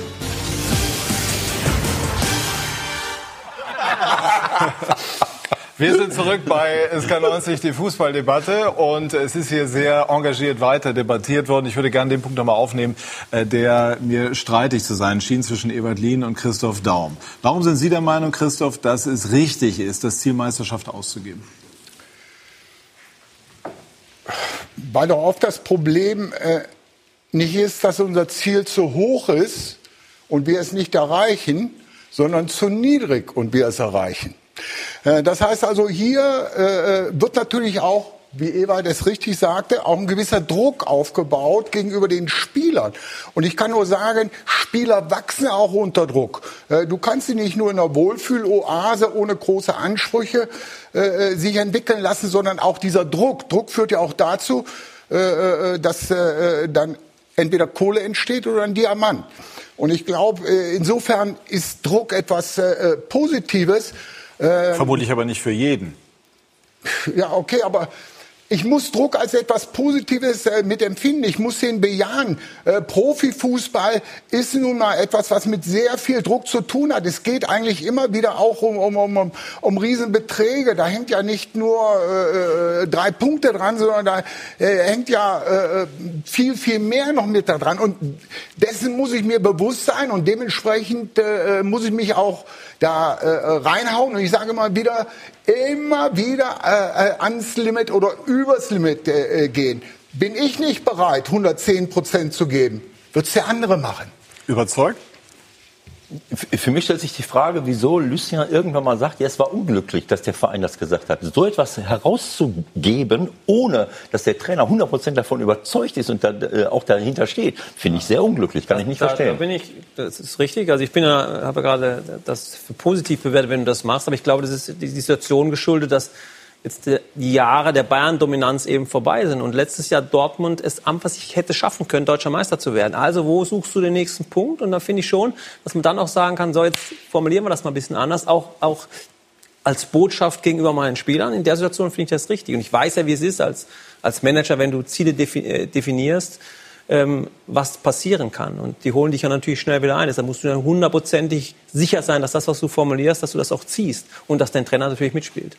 Wir sind zurück bei SK90, die Fußballdebatte. Und es ist hier sehr engagiert weiter debattiert worden. Ich würde gerne den Punkt nochmal aufnehmen, äh, der mir streitig zu sein schien zwischen Ebert Lien und Christoph Daum. Warum sind Sie der Meinung, Christoph, dass es richtig ist, das Ziel Meisterschaft auszugeben? Weil doch oft das Problem äh, nicht ist, dass unser Ziel zu hoch ist und wir es nicht erreichen, sondern zu niedrig und wir es erreichen. Äh, das heißt also, hier äh, wird natürlich auch wie Ewald es richtig sagte, auch ein gewisser Druck aufgebaut gegenüber den Spielern. Und ich kann nur sagen, Spieler wachsen auch unter Druck. Äh, du kannst sie nicht nur in einer Wohlfühloase ohne große Ansprüche äh, sich entwickeln lassen, sondern auch dieser Druck. Druck führt ja auch dazu, äh, dass dann entweder Kohle entsteht oder ein Diamant. Und ich glaube, äh, insofern ist Druck etwas äh, Positives. Ähm, Vermutlich aber nicht für jeden. Ja, okay, aber ich muss Druck als etwas Positives äh, mitempfinden. Ich muss den bejahen. Äh, Profifußball ist nun mal etwas, was mit sehr viel Druck zu tun hat. Es geht eigentlich immer wieder auch um, um, um, um Riesenbeträge. Da hängt ja nicht nur äh, äh drei Punkte dran, sondern da äh, hängt ja äh, viel, viel mehr noch mit da dran. Und dessen muss ich mir bewusst sein und dementsprechend muss ich mich auch da reinhauen. Und ich sage mal wieder, immer wieder äh, äh, ans Limit oder übers Limit äh, äh gehen. Bin ich nicht bereit, 110 Prozent zu geben, wird es der andere machen. Überzeugt? Für mich stellt sich die Frage, wieso Lucien irgendwann mal sagt, ja, es war unglücklich, dass der Verein das gesagt hat. So etwas herauszugeben, ohne dass der Trainer 100% davon überzeugt ist und da, äh, auch dahinter steht, finde ich sehr unglücklich. Kann ich nicht da, verstehen. Da bin ich, das ist richtig. Also ich bin ja, habe gerade das für positiv bewertet, wenn du das machst. Aber ich glaube, das ist die Situation geschuldet, dass jetzt die Jahre der Bayern-Dominanz eben vorbei sind und letztes Jahr Dortmund es einfach sich hätte schaffen können, deutscher Meister zu werden. Also wo suchst du den nächsten Punkt? Und da finde ich schon, dass man dann auch sagen kann, so jetzt formulieren wir das mal ein bisschen anders, auch, auch als Botschaft gegenüber meinen Spielern. In der Situation finde ich das richtig. Und ich weiß ja, wie es ist als, als Manager, wenn du Ziele äh, definierst, ähm, was passieren kann. Und die holen dich ja natürlich schnell wieder ein. Deshalb musst du dann hundertprozentig sicher sein, dass das, was du formulierst, dass du das auch ziehst und dass dein Trainer natürlich mitspielt.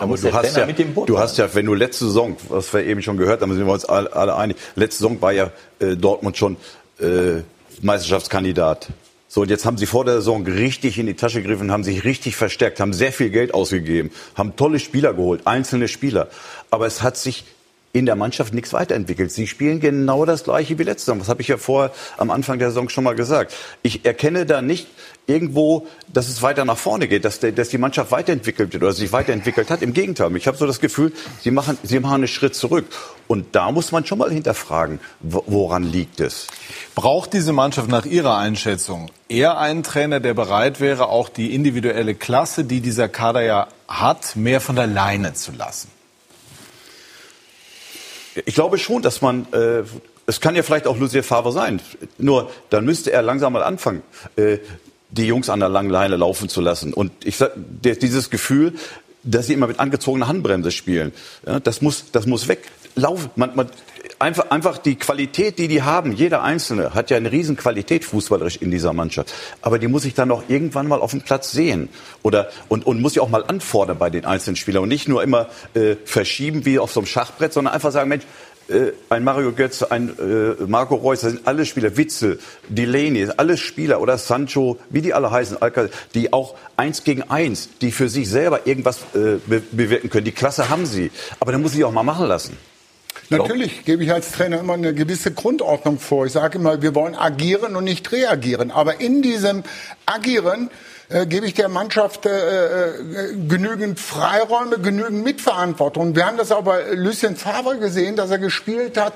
Aber du hast, ja, du hast ja, wenn du letzte Saison, was wir eben schon gehört haben, sind wir uns alle, alle einig, letzte Saison war ja äh, Dortmund schon äh, Meisterschaftskandidat. So, und jetzt haben sie vor der Saison richtig in die Tasche gegriffen, haben sich richtig verstärkt, haben sehr viel Geld ausgegeben, haben tolle Spieler geholt, einzelne Spieler. Aber es hat sich in der Mannschaft nichts weiterentwickelt. Sie spielen genau das Gleiche wie letzte Saison. Das habe ich ja vorher am Anfang der Saison schon mal gesagt. Ich erkenne da nicht irgendwo, dass es weiter nach vorne geht, dass, der, dass die Mannschaft weiterentwickelt wird oder sich weiterentwickelt hat. Im Gegenteil, ich habe so das Gefühl, sie machen, sie machen einen Schritt zurück. Und da muss man schon mal hinterfragen, woran liegt es? Braucht diese Mannschaft nach Ihrer Einschätzung eher einen Trainer, der bereit wäre, auch die individuelle Klasse, die dieser Kader ja hat, mehr von der Leine zu lassen? Ich glaube schon, dass man, äh, es kann ja vielleicht auch Lucien Favre sein. Nur dann müsste er langsam mal anfangen, äh, die Jungs an der langen Leine laufen zu lassen. Und ich sag, dieses Gefühl, dass sie immer mit angezogener Handbremse spielen, ja, das muss, das muss weg. Lauf, man, man, einfach, einfach die Qualität, die die haben, jeder Einzelne hat ja eine riesen Qualität fußballerisch in dieser Mannschaft. Aber die muss ich dann auch irgendwann mal auf dem Platz sehen. Oder, und, und muss ich auch mal anfordern bei den einzelnen Spielern. Und nicht nur immer äh, verschieben wie auf so einem Schachbrett, sondern einfach sagen, Mensch, äh, ein Mario Götz, ein äh, Marco Reus, das sind alle Spieler, Witzel, Delaney, alle Spieler oder Sancho, wie die alle heißen, die auch eins gegen eins, die für sich selber irgendwas äh, bewirken können. Die Klasse haben sie. Aber dann muss ich auch mal machen lassen. Natürlich gebe ich als Trainer immer eine gewisse Grundordnung vor. Ich sage immer, wir wollen agieren und nicht reagieren. Aber in diesem Agieren äh, gebe ich der Mannschaft äh, äh, genügend Freiräume, genügend Mitverantwortung. Wir haben das auch bei Lucien Favre gesehen, dass er gespielt hat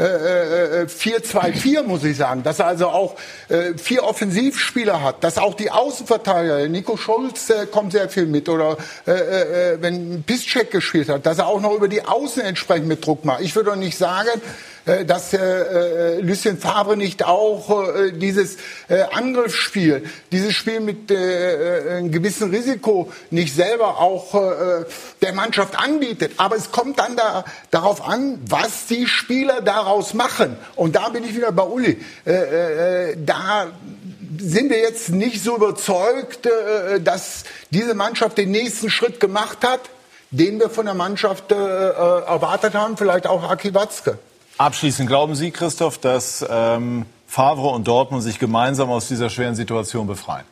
4-2-4, äh, muss ich sagen. Dass er also auch äh, vier Offensivspieler hat. Dass auch die Außenverteidiger, Nico Schulz äh, kommt sehr viel mit. Oder äh, äh, wenn Piszczek gespielt hat, dass er auch noch über die Außen entsprechend mit Druck macht. Ich würde doch nicht sagen, äh, dass äh, äh, Lucien Favre nicht auch äh, dieses äh, Angriffsspiel, dieses Spiel mit äh, äh, einem gewissen Risiko nicht selber auch äh, der Mannschaft anbietet. Aber es kommt dann da, darauf an, was die Spieler daraus machen. Und da bin ich wieder bei Uli. Äh, äh, da sind wir jetzt nicht so überzeugt, äh, dass diese Mannschaft den nächsten Schritt gemacht hat, den wir von der Mannschaft äh, erwartet haben, vielleicht auch Aki Watzke. Abschließend glauben Sie, Christoph, dass ähm, Favre und Dortmund sich gemeinsam aus dieser schweren Situation befreien?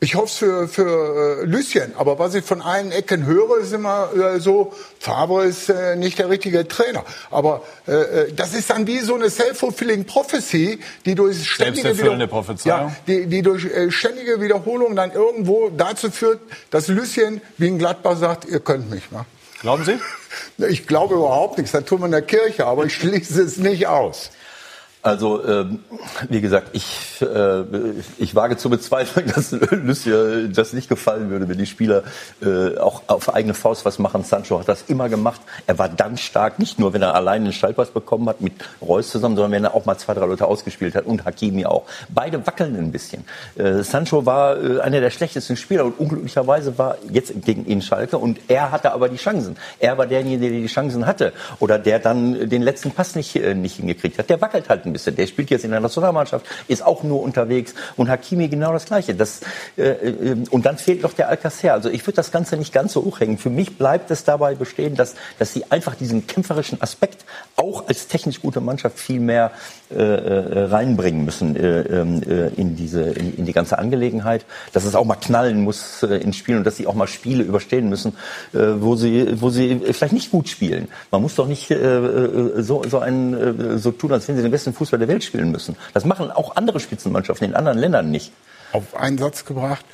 Ich hoffe es für, für äh, Lucien, aber was ich von allen Ecken höre, ist immer äh, so, Favre ist äh, nicht der richtige Trainer. Aber äh, äh das ist dann wie so eine self-fulfilling prophecy, die durch ständige, Wieder ja, die, die durch äh, ständige Wiederholung dann irgendwo dazu führt, dass Lucien wie ein Gladbach sagt, ihr könnt mich. Ne? Glauben Sie? Ich glaube überhaupt nichts. Das tun wir in der Kirche, aber ich schließe es nicht aus. Also ähm, wie gesagt, ich, äh, ich wage zu bezweifeln, dass Lucia das nicht gefallen würde, wenn die Spieler äh, auch auf eigene Faust was machen. Sancho hat das immer gemacht. Er war dann stark, nicht nur wenn er alleine einen Stallpass bekommen hat mit Reus zusammen, sondern wenn er auch mal zwei, drei Leute ausgespielt hat und Hakimi auch. Beide wackeln ein bisschen. Äh, Sancho war äh, einer der schlechtesten Spieler und unglücklicherweise war jetzt gegen ihn Schalke und er hatte aber die Chancen. Er war derjenige, der die Chancen hatte oder der dann den letzten Pass nicht, äh, nicht hingekriegt hat. Der wackelt halt ein bisschen. Der spielt jetzt in der Nationalmannschaft, ist auch nur unterwegs. Und Hakimi genau das Gleiche. Das, äh, äh, und dann fehlt noch der Alcacer. Also ich würde das Ganze nicht ganz so hochhängen. Für mich bleibt es dabei bestehen, dass, dass sie einfach diesen kämpferischen Aspekt auch als technisch gute Mannschaft viel mehr reinbringen müssen äh, ähm, äh, in, diese, in, in, die ganze Angelegenheit. Dass es auch mal knallen muss äh, ins Spiel und dass sie auch mal Spiele überstehen müssen, äh, wo, sie, wo sie vielleicht nicht gut spielen. Man muss doch nicht äh, so, so, einen, so tun, als wenn sie den besten Fußball der Welt spielen müssen. Das machen auch andere Spitzenmannschaften in anderen Ländern nicht. Auf einen Satz gebracht,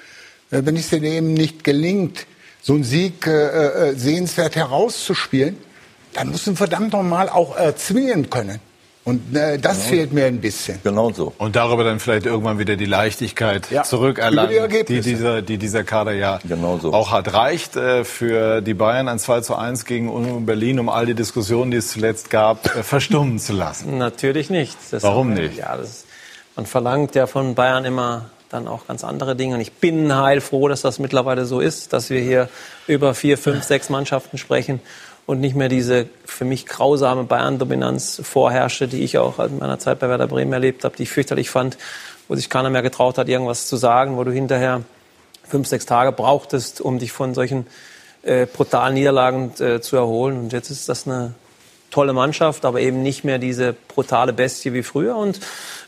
wenn es denen eben nicht gelingt, so einen Sieg äh, sehenswert herauszuspielen, dann muss ein verdammt nochmal auch erzwingen können. Und äh, das genau. fehlt mir ein bisschen. Genau so. Und darüber dann vielleicht irgendwann wieder die Leichtigkeit ja. zurückerlangen, die, die, dieser, die dieser Kader ja genau so. auch hat. Reicht äh, für die Bayern ein 2 zu 1 gegen Union Berlin, um all die Diskussionen, die es zuletzt gab, äh, verstummen zu lassen? Natürlich nicht. Das Warum nicht? Ja, das, man verlangt ja von Bayern immer dann auch ganz andere Dinge. Und ich bin heilfroh, dass das mittlerweile so ist, dass wir hier über vier, fünf, sechs Mannschaften sprechen und nicht mehr diese für mich grausame Bayern-Dominanz vorherrschte, die ich auch in meiner Zeit bei Werder Bremen erlebt habe, die ich fürchterlich fand, wo sich keiner mehr getraut hat, irgendwas zu sagen, wo du hinterher fünf, sechs Tage brauchtest, um dich von solchen äh, brutalen Niederlagen äh, zu erholen. Und jetzt ist das eine tolle Mannschaft, aber eben nicht mehr diese brutale Bestie wie früher. Und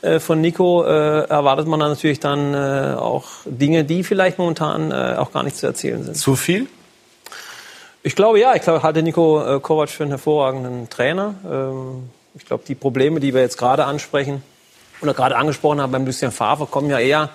äh, von Nico äh, erwartet man dann natürlich dann äh, auch Dinge, die vielleicht momentan äh, auch gar nicht zu erzählen sind. Zu viel? Ich glaube ja, ich glaube, halte Nico äh, Kovac für einen hervorragenden Trainer. Ähm, ich glaube, die Probleme, die wir jetzt gerade ansprechen oder gerade angesprochen haben beim Lucien Favre, kommen ja eher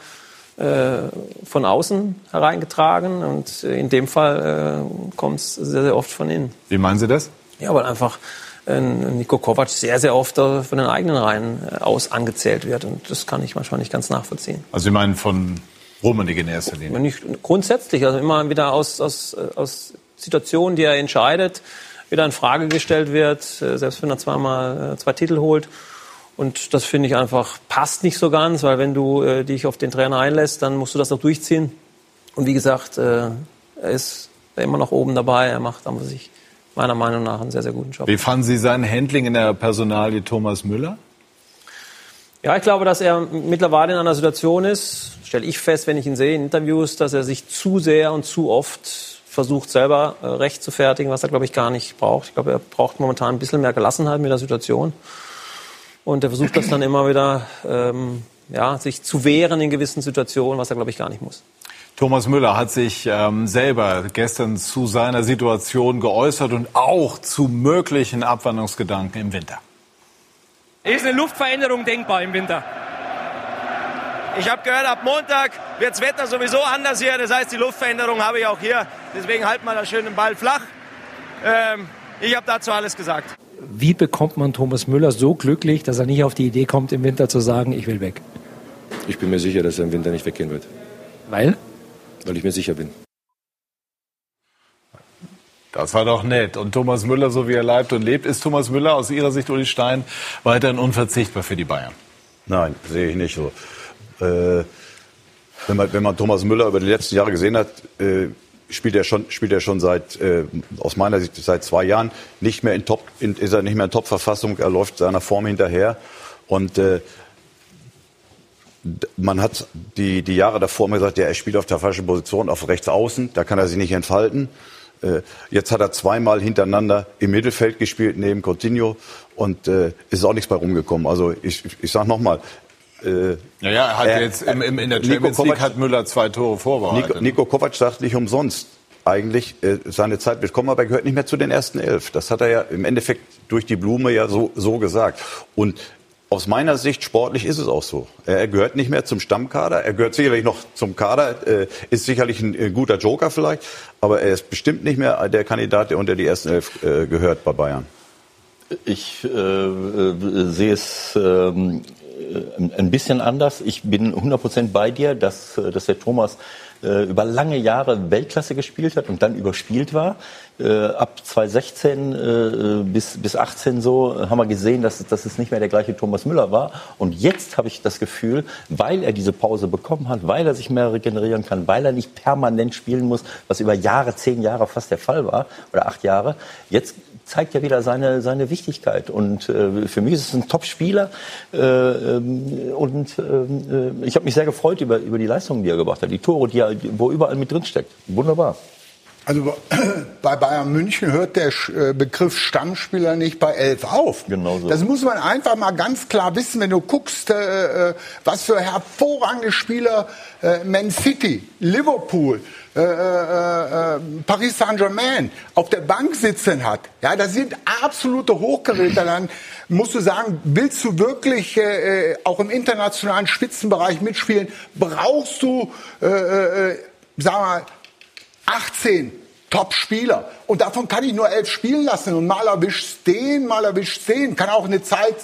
äh, von außen hereingetragen und in dem Fall äh, kommt es sehr, sehr oft von innen. Wie meinen Sie das? Ja, weil einfach äh, Nico Kovac sehr, sehr oft von den eigenen Reihen äh, aus angezählt wird und das kann ich manchmal nicht ganz nachvollziehen. Also Sie meinen von Rummenigge in erster Linie? Nicht, grundsätzlich, also immer wieder aus, aus, aus Situation, die er entscheidet, wieder in Frage gestellt wird, äh, selbst wenn er zweimal äh, zwei Titel holt. Und das finde ich einfach passt nicht so ganz, weil wenn du äh, dich auf den Trainer einlässt, dann musst du das auch durchziehen. Und wie gesagt, äh, er ist immer noch oben dabei. Er macht an sich meiner Meinung nach einen sehr, sehr guten Job. Wie fanden Sie sein Handling in der Personalie Thomas Müller? Ja, ich glaube, dass er mittlerweile in einer Situation ist, stelle ich fest, wenn ich ihn sehe in Interviews, dass er sich zu sehr und zu oft versucht selber äh, recht zu fertigen, was er, glaube ich, gar nicht braucht. Ich glaube, er braucht momentan ein bisschen mehr Gelassenheit mit der Situation. Und er versucht das dann immer wieder, ähm, ja, sich zu wehren in gewissen Situationen, was er, glaube ich, gar nicht muss. Thomas Müller hat sich ähm, selber gestern zu seiner Situation geäußert und auch zu möglichen Abwanderungsgedanken im Winter. Ist eine Luftveränderung denkbar im Winter? Ich habe gehört, ab Montag wird das Wetter sowieso anders hier. Das heißt, die Luftveränderung habe ich auch hier. Deswegen halt mal den schönen Ball flach. Ähm, ich habe dazu alles gesagt. Wie bekommt man Thomas Müller so glücklich, dass er nicht auf die Idee kommt, im Winter zu sagen, ich will weg? Ich bin mir sicher, dass er im Winter nicht weggehen wird. Weil? Weil ich mir sicher bin. Das war doch nett. Und Thomas Müller, so wie er leibt und lebt, ist Thomas Müller aus Ihrer Sicht, Uli Stein, weiterhin unverzichtbar für die Bayern? Nein, sehe ich nicht so. Äh, wenn, man, wenn man Thomas Müller über die letzten Jahre gesehen hat, äh, spielt er schon, spielt er schon seit, äh, aus meiner Sicht seit zwei Jahren nicht mehr in Top, in, ist er nicht mehr in Top-Verfassung. Er läuft seiner Form hinterher und äh, man hat die, die Jahre davor immer gesagt, ja, er spielt auf der falschen Position, auf rechts außen, da kann er sich nicht entfalten. Äh, jetzt hat er zweimal hintereinander im Mittelfeld gespielt, neben Coutinho, und äh, ist auch nichts bei rumgekommen. Also ich, ich sage nochmal, äh, naja, er hat er, jetzt im, im, in der Champions League hat Müller zwei Tore vorbereitet. Nico, Nico Kovac sagt nicht umsonst eigentlich, äh, seine Zeit wird kommen, aber er gehört nicht mehr zu den ersten elf. Das hat er ja im Endeffekt durch die Blume ja so, so gesagt. Und aus meiner Sicht sportlich ist es auch so. Er gehört nicht mehr zum Stammkader. Er gehört sicherlich noch zum Kader, äh, ist sicherlich ein, ein, guter Joker vielleicht, aber er ist bestimmt nicht mehr der Kandidat, der unter die ersten elf äh, gehört bei Bayern. Ich äh, äh, sehe es ähm, ein bisschen anders. Ich bin 100% bei dir, dass, äh, dass der Thomas äh, über lange Jahre Weltklasse gespielt hat und dann überspielt war. Äh, ab 2016 äh, bis, bis 18 so haben wir gesehen, dass, dass es nicht mehr der gleiche Thomas Müller war. Und jetzt habe ich das Gefühl, weil er diese Pause bekommen hat, weil er sich mehr regenerieren kann, weil er nicht permanent spielen muss, was über Jahre, zehn Jahre fast der Fall war, oder acht Jahre, jetzt zeigt ja wieder seine, seine Wichtigkeit. Und äh, für mich ist es ein Top-Spieler. Äh, ähm, und äh, ich habe mich sehr gefreut über, über die Leistungen, die er gebracht hat, die Tore, die er, wo überall mit drin steckt. Wunderbar. Also bei Bayern München hört der äh, Begriff Stammspieler nicht bei elf auf. Genau so. Das muss man einfach mal ganz klar wissen, wenn du guckst, äh, äh was für hervorragende Spieler Man City, Liverpool, äh, äh, Paris Saint-Germain auf der Bank sitzen hat. Ja, das sind absolute Hochgeräte. Dann musst du sagen, willst du wirklich auch im internationalen Spitzenbereich mitspielen, brauchst du, sag mal, 18 Top-Spieler. Und davon kann ich nur elf spielen lassen. Und mal erwischt den, mal erwischt den. Kann auch eine Zeit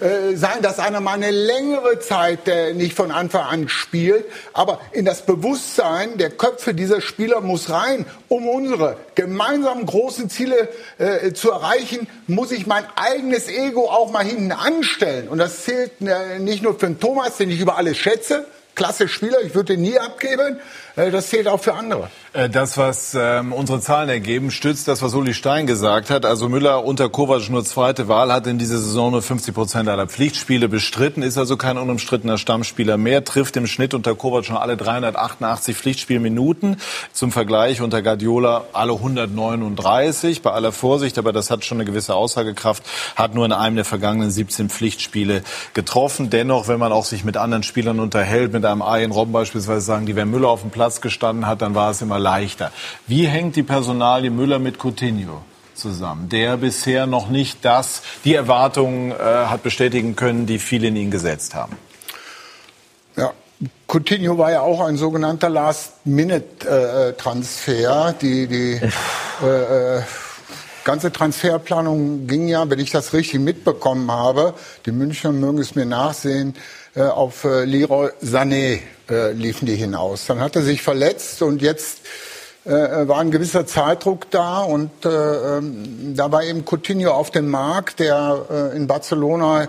äh, sein, dass einer mal eine längere Zeit äh, nicht von Anfang an spielt. Aber in das Bewusstsein der Köpfe dieser Spieler muss rein, um unsere gemeinsamen großen Ziele äh, zu erreichen, muss ich mein eigenes Ego auch mal hinten anstellen. Und das zählt äh, nicht nur für den Thomas, den ich über alles schätze, klasse Spieler, ich würde ihn nie abgeben. Äh, das zählt auch für andere. Äh, das, was ähm, unsere Zahlen ergeben, stützt das, was Uli Stein gesagt hat. Also Müller unter Kovac nur zweite Wahl, hat in dieser Saison nur 50 Prozent aller Pflichtspiele bestritten, ist also kein unumstrittener Stammspieler mehr, trifft im Schnitt unter Kovac schon alle 388 Pflichtspielminuten. Zum Vergleich unter Guardiola alle 139. Bei aller Vorsicht, aber das hat schon eine gewisse Aussagekraft, hat nur in einem der vergangenen 17 Pflichtspiele getroffen. Dennoch, wenn man auch sich mit anderen Spielern unterhält, mit einem Arjen Robben beispielsweise sagen, die, wenn Müller auf dem Platz gestanden hat, dann war es immer leichter. Wie hängt die Personalie Müller mit Coutinho? zusammen, der bisher noch nicht das, die Erwartungen äh, hat bestätigen können, die viele in ihn gesetzt haben. Ja, Coutinho war ja auch ein sogenannter Last-Minute-Transfer. die die äh, äh, ganze Transferplanung ging ja, wenn ich das richtig mitbekommen habe, die Münchner mögen es mir nachsehen, äh, auf äh, Leroy Sané äh, liefen die hinaus. Dann hat er sich verletzt und jetzt war ein gewisser Zeitdruck da und äh, ähm, da war eben Coutinho auf dem Markt, der äh, in Barcelona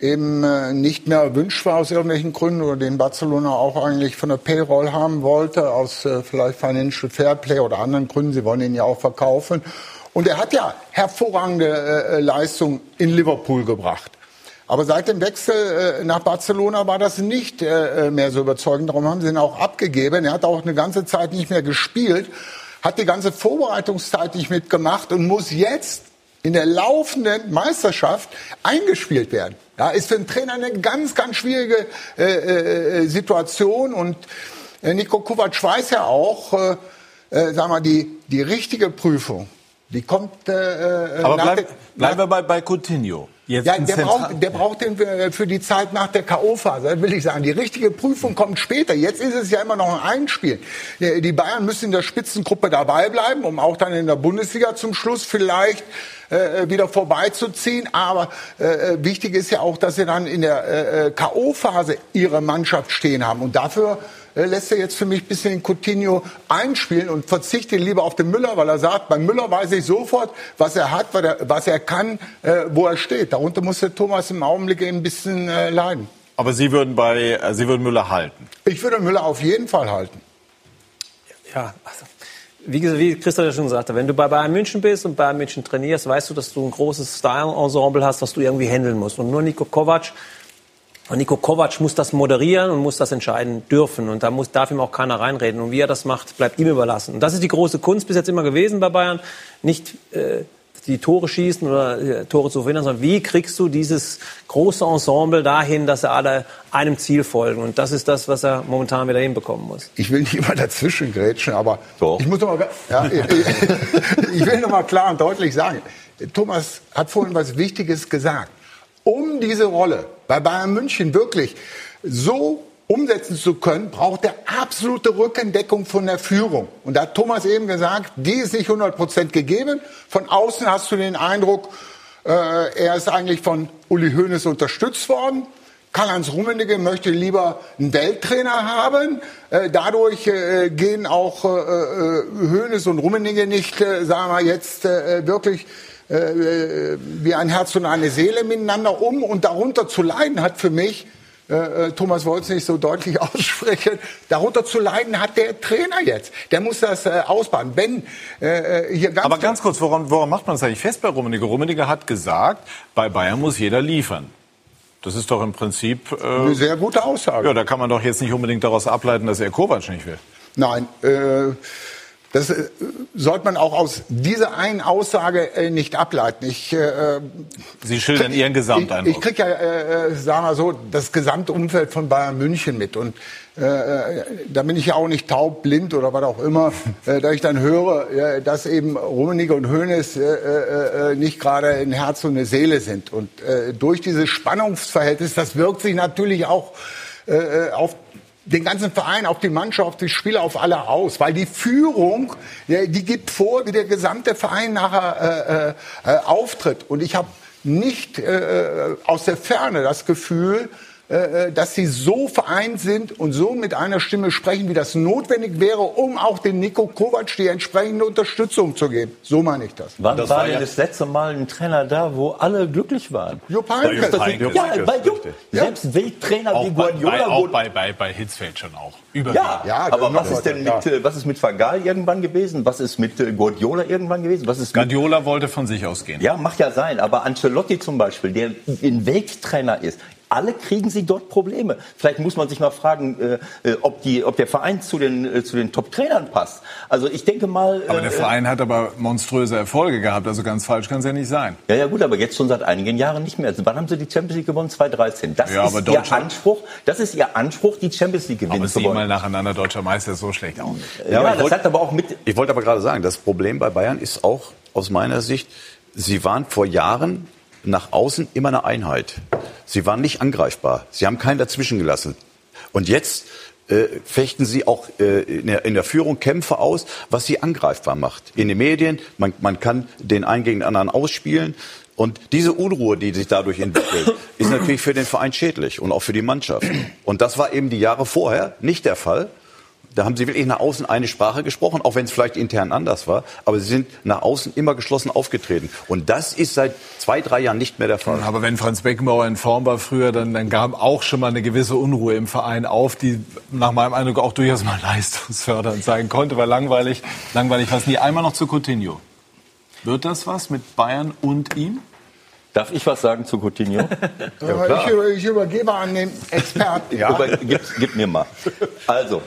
eben äh, nicht mehr erwünscht war aus irgendwelchen Gründen oder den Barcelona auch eigentlich von der Payroll haben wollte, aus äh, vielleicht Financial Fairplay oder anderen Gründen. Sie wollen ihn ja auch verkaufen. Und er hat ja hervorragende äh, Leistung in Liverpool gebracht. Aber seit dem Wechsel äh, nach Barcelona war das nicht äh, mehr so überzeugend. Darum haben sie ihn auch abgegeben. Er hat auch eine ganze Zeit nicht mehr gespielt, hat die ganze Vorbereitungszeit nicht mitgemacht und muss jetzt in der laufenden Meisterschaft eingespielt werden. Ja, ist für den Trainer eine ganz, ganz schwierige äh, äh, Situation. Und äh, Nico Kovac weiß ja auch, äh, äh, sagen wir, die, die richtige Prüfung, die kommt äh, äh Aber bleib, bleiben wir bei, bei Coutinho. Jetzt ja, der braucht, der braucht den für die Zeit nach der K.O.-Phase, will ich sagen. Die richtige Prüfung kommt später. Jetzt ist es ja immer noch ein Einspiel. Die Bayern müssen in der Spitzengruppe dabei bleiben, um auch dann in der Bundesliga zum Schluss vielleicht äh, wieder vorbeizuziehen. Aber äh, wichtig ist ja auch, dass sie dann in der äh, K.O.-Phase ihre Mannschaft stehen haben. Und dafür äh, lässt er jetzt für mich ein bisschen den Coutinho einspielen und verzichtet lieber auf den Müller, weil er sagt, bei Müller weiß ich sofort, was er hat, was er, kann, äh, wo er steht. Darunter muss der Thomas im Augenblick ein bisschen äh, leiden. Aber Sie würden bei, äh, Sie würden Müller halten? Ich würde Müller auf jeden Fall halten. Ja, also wie, wie Christoph ja schon sagte, wenn du bei Bayern München bist und Bayern München trainierst, weißt du, dass du ein großes Style-Ensemble hast, was du irgendwie handeln musst. Und nur Nico Kovac und Nico Kovac muss das moderieren und muss das entscheiden dürfen. Und da muss, darf ihm auch keiner reinreden. Und wie er das macht, bleibt ihm überlassen. Und das ist die große Kunst bis jetzt immer gewesen bei Bayern. Nicht äh, die Tore schießen oder äh, Tore zu verhindern, sondern wie kriegst du dieses große Ensemble dahin, dass sie alle einem Ziel folgen. Und das ist das, was er momentan wieder hinbekommen muss. Ich will nicht immer dazwischen grätschen, aber Doch. ich muss noch mal, ja, ich, ich will noch mal klar und deutlich sagen, Thomas hat vorhin was Wichtiges gesagt um diese Rolle bei Bayern München wirklich so umsetzen zu können, braucht er absolute Rückendeckung von der Führung. Und da hat Thomas eben gesagt, die ist nicht 100 Prozent gegeben. Von außen hast du den Eindruck, Äh, er ist eigentlich von Uli Hoeneß unterstützt worden. Karl-Heinz Rummenigge möchte lieber einen Welttrainer haben. Äh, dadurch äh, gehen auch äh, äh, Hoeneß und Rummenigge nicht, äh, sagen wir jetzt, wirklich äh, äh, wie ein Herz und eine Seele miteinander um. Und darunter zu leiden hat für mich, äh, äh Thomas wollte es nicht so deutlich aussprechen, darunter zu leiden hat der Trainer jetzt. Der muss das äh, ausbauen. Wenn äh, hier ganz Aber ganz kurz, woran, woran macht man das eigentlich fest bei Rummenigge? Rummenigge hat gesagt, bei Bayern muss jeder liefern. Das ist doch im Prinzip äh, eine sehr gute Aussage. Ja, da kann man doch jetzt nicht unbedingt daraus ableiten, dass er Kovac nicht will. Nein, äh, das äh, sollte man auch aus dieser einen Aussage äh, nicht ableiten. Ich, äh, Sie schildern Ihren Gesamteindruck. Ich, ich kriege ja, äh, sagen wir so, das gesamte Umfeld von Bayern München mit. Und äh, äh, da bin ich ja auch nicht taub, blind oder was auch immer, äh, da ich dann höre, äh, dass eben Rummenigge und Hoeneß äh, äh, nicht gerade ein Herz und eine Seele sind. Und äh, durch dieses Spannungsverhältnis, das wirkt sich natürlich auch äh, auf den ganzen Verein, auf die Mannschaft, die Spieler, auf alle aus. Weil die Führung, die gibt vor, wie der gesamte Verein nachher äh, äh, auftritt. Und ich habe nicht äh, aus der Ferne das Gefühl, äh, äh, dass sie so vereint sind und so mit einer Stimme sprechen, wie das notwendig wäre, um auch dem Nico Kovac die entsprechende Unterstützung zu geben. So meine ich das. Wann das war denn das letzte Mal ein Trainer da, wo alle glücklich waren? Jupp Heynckes. Ja, bei Jupp. Selbst Welttrainer Auch wie bei, Guardiola bei, auch bei, bei, bei Hitzfeld schon auch. Ja, Überwiegend. aber was ist denn mit, äh, was ist mit Van Gaal irgendwann gewesen? Was ist mit äh, Guardiola irgendwann gewesen? Was ist mit Guardiola wollte von sich ausgehen. Ja, macht ja sein. Aber Ancelotti zum Beispiel, der ein Welttrainer ist, alle kriegen sie dort Probleme. Vielleicht muss man sich mal fragen, äh, äh, ob, die, ob der Verein zu den, äh, zu den Top-Trainern passt. Also ich denke mal... Aber der äh, Verein hat aber monströse Erfolge gehabt, also ganz falsch kann es ja nicht sein. Ja, ja gut, aber jetzt schon seit einigen Jahren nicht mehr. Also wann haben sie die Champions League gewonnen? 2013. Das Ja, ist aber ihr Anspruch. Das ist ihr Anspruch, die Champions League gewinnen Aber zu wollen. siebenmal nacheinander deutscher Meister ist so schlecht auch nicht. Ja, aber das ich wollte- hat aber auch mit Ich wollte aber gerade sagen, das Problem bei Bayern ist auch aus meiner Sicht, sie waren vor Jahren nach außen immer eine Einheit. Sie waren nicht angreifbar. Sie haben keinen dazwischen gelassen. Und jetzt äh, fechten sie auch äh, in, der, in der Führung Kämpfe aus, was sie angreifbar macht. In den Medien, man, man kann den einen gegen den anderen ausspielen. Und diese Unruhe, die sich dadurch entwickelt, ist natürlich für den Verein schädlich und auch für die Mannschaft. Und das war eben die Jahre vorher nicht der Fall. Da haben sie wirklich nach außen eine Sprache gesprochen, auch wenn es vielleicht intern anders war. Aber sie sind nach außen immer geschlossen aufgetreten. Und das ist seit zwei, drei Jahren nicht mehr der Fall. Aber wenn Franz Beckenbauer in Form war früher, dann, dann gab auch schon mal eine gewisse Unruhe im Verein auf, die nach meinem Eindruck auch durchaus mal leistungsfördernd sein konnte, weil langweilig, langweilig war es nie. Einmal noch zu Coutinho. Wird das was mit Bayern und ihm? Darf ich was sagen zu Coutinho? Äh, ich, über- ich übergebe an den Experten. Aber gib, gib mir mal. Also,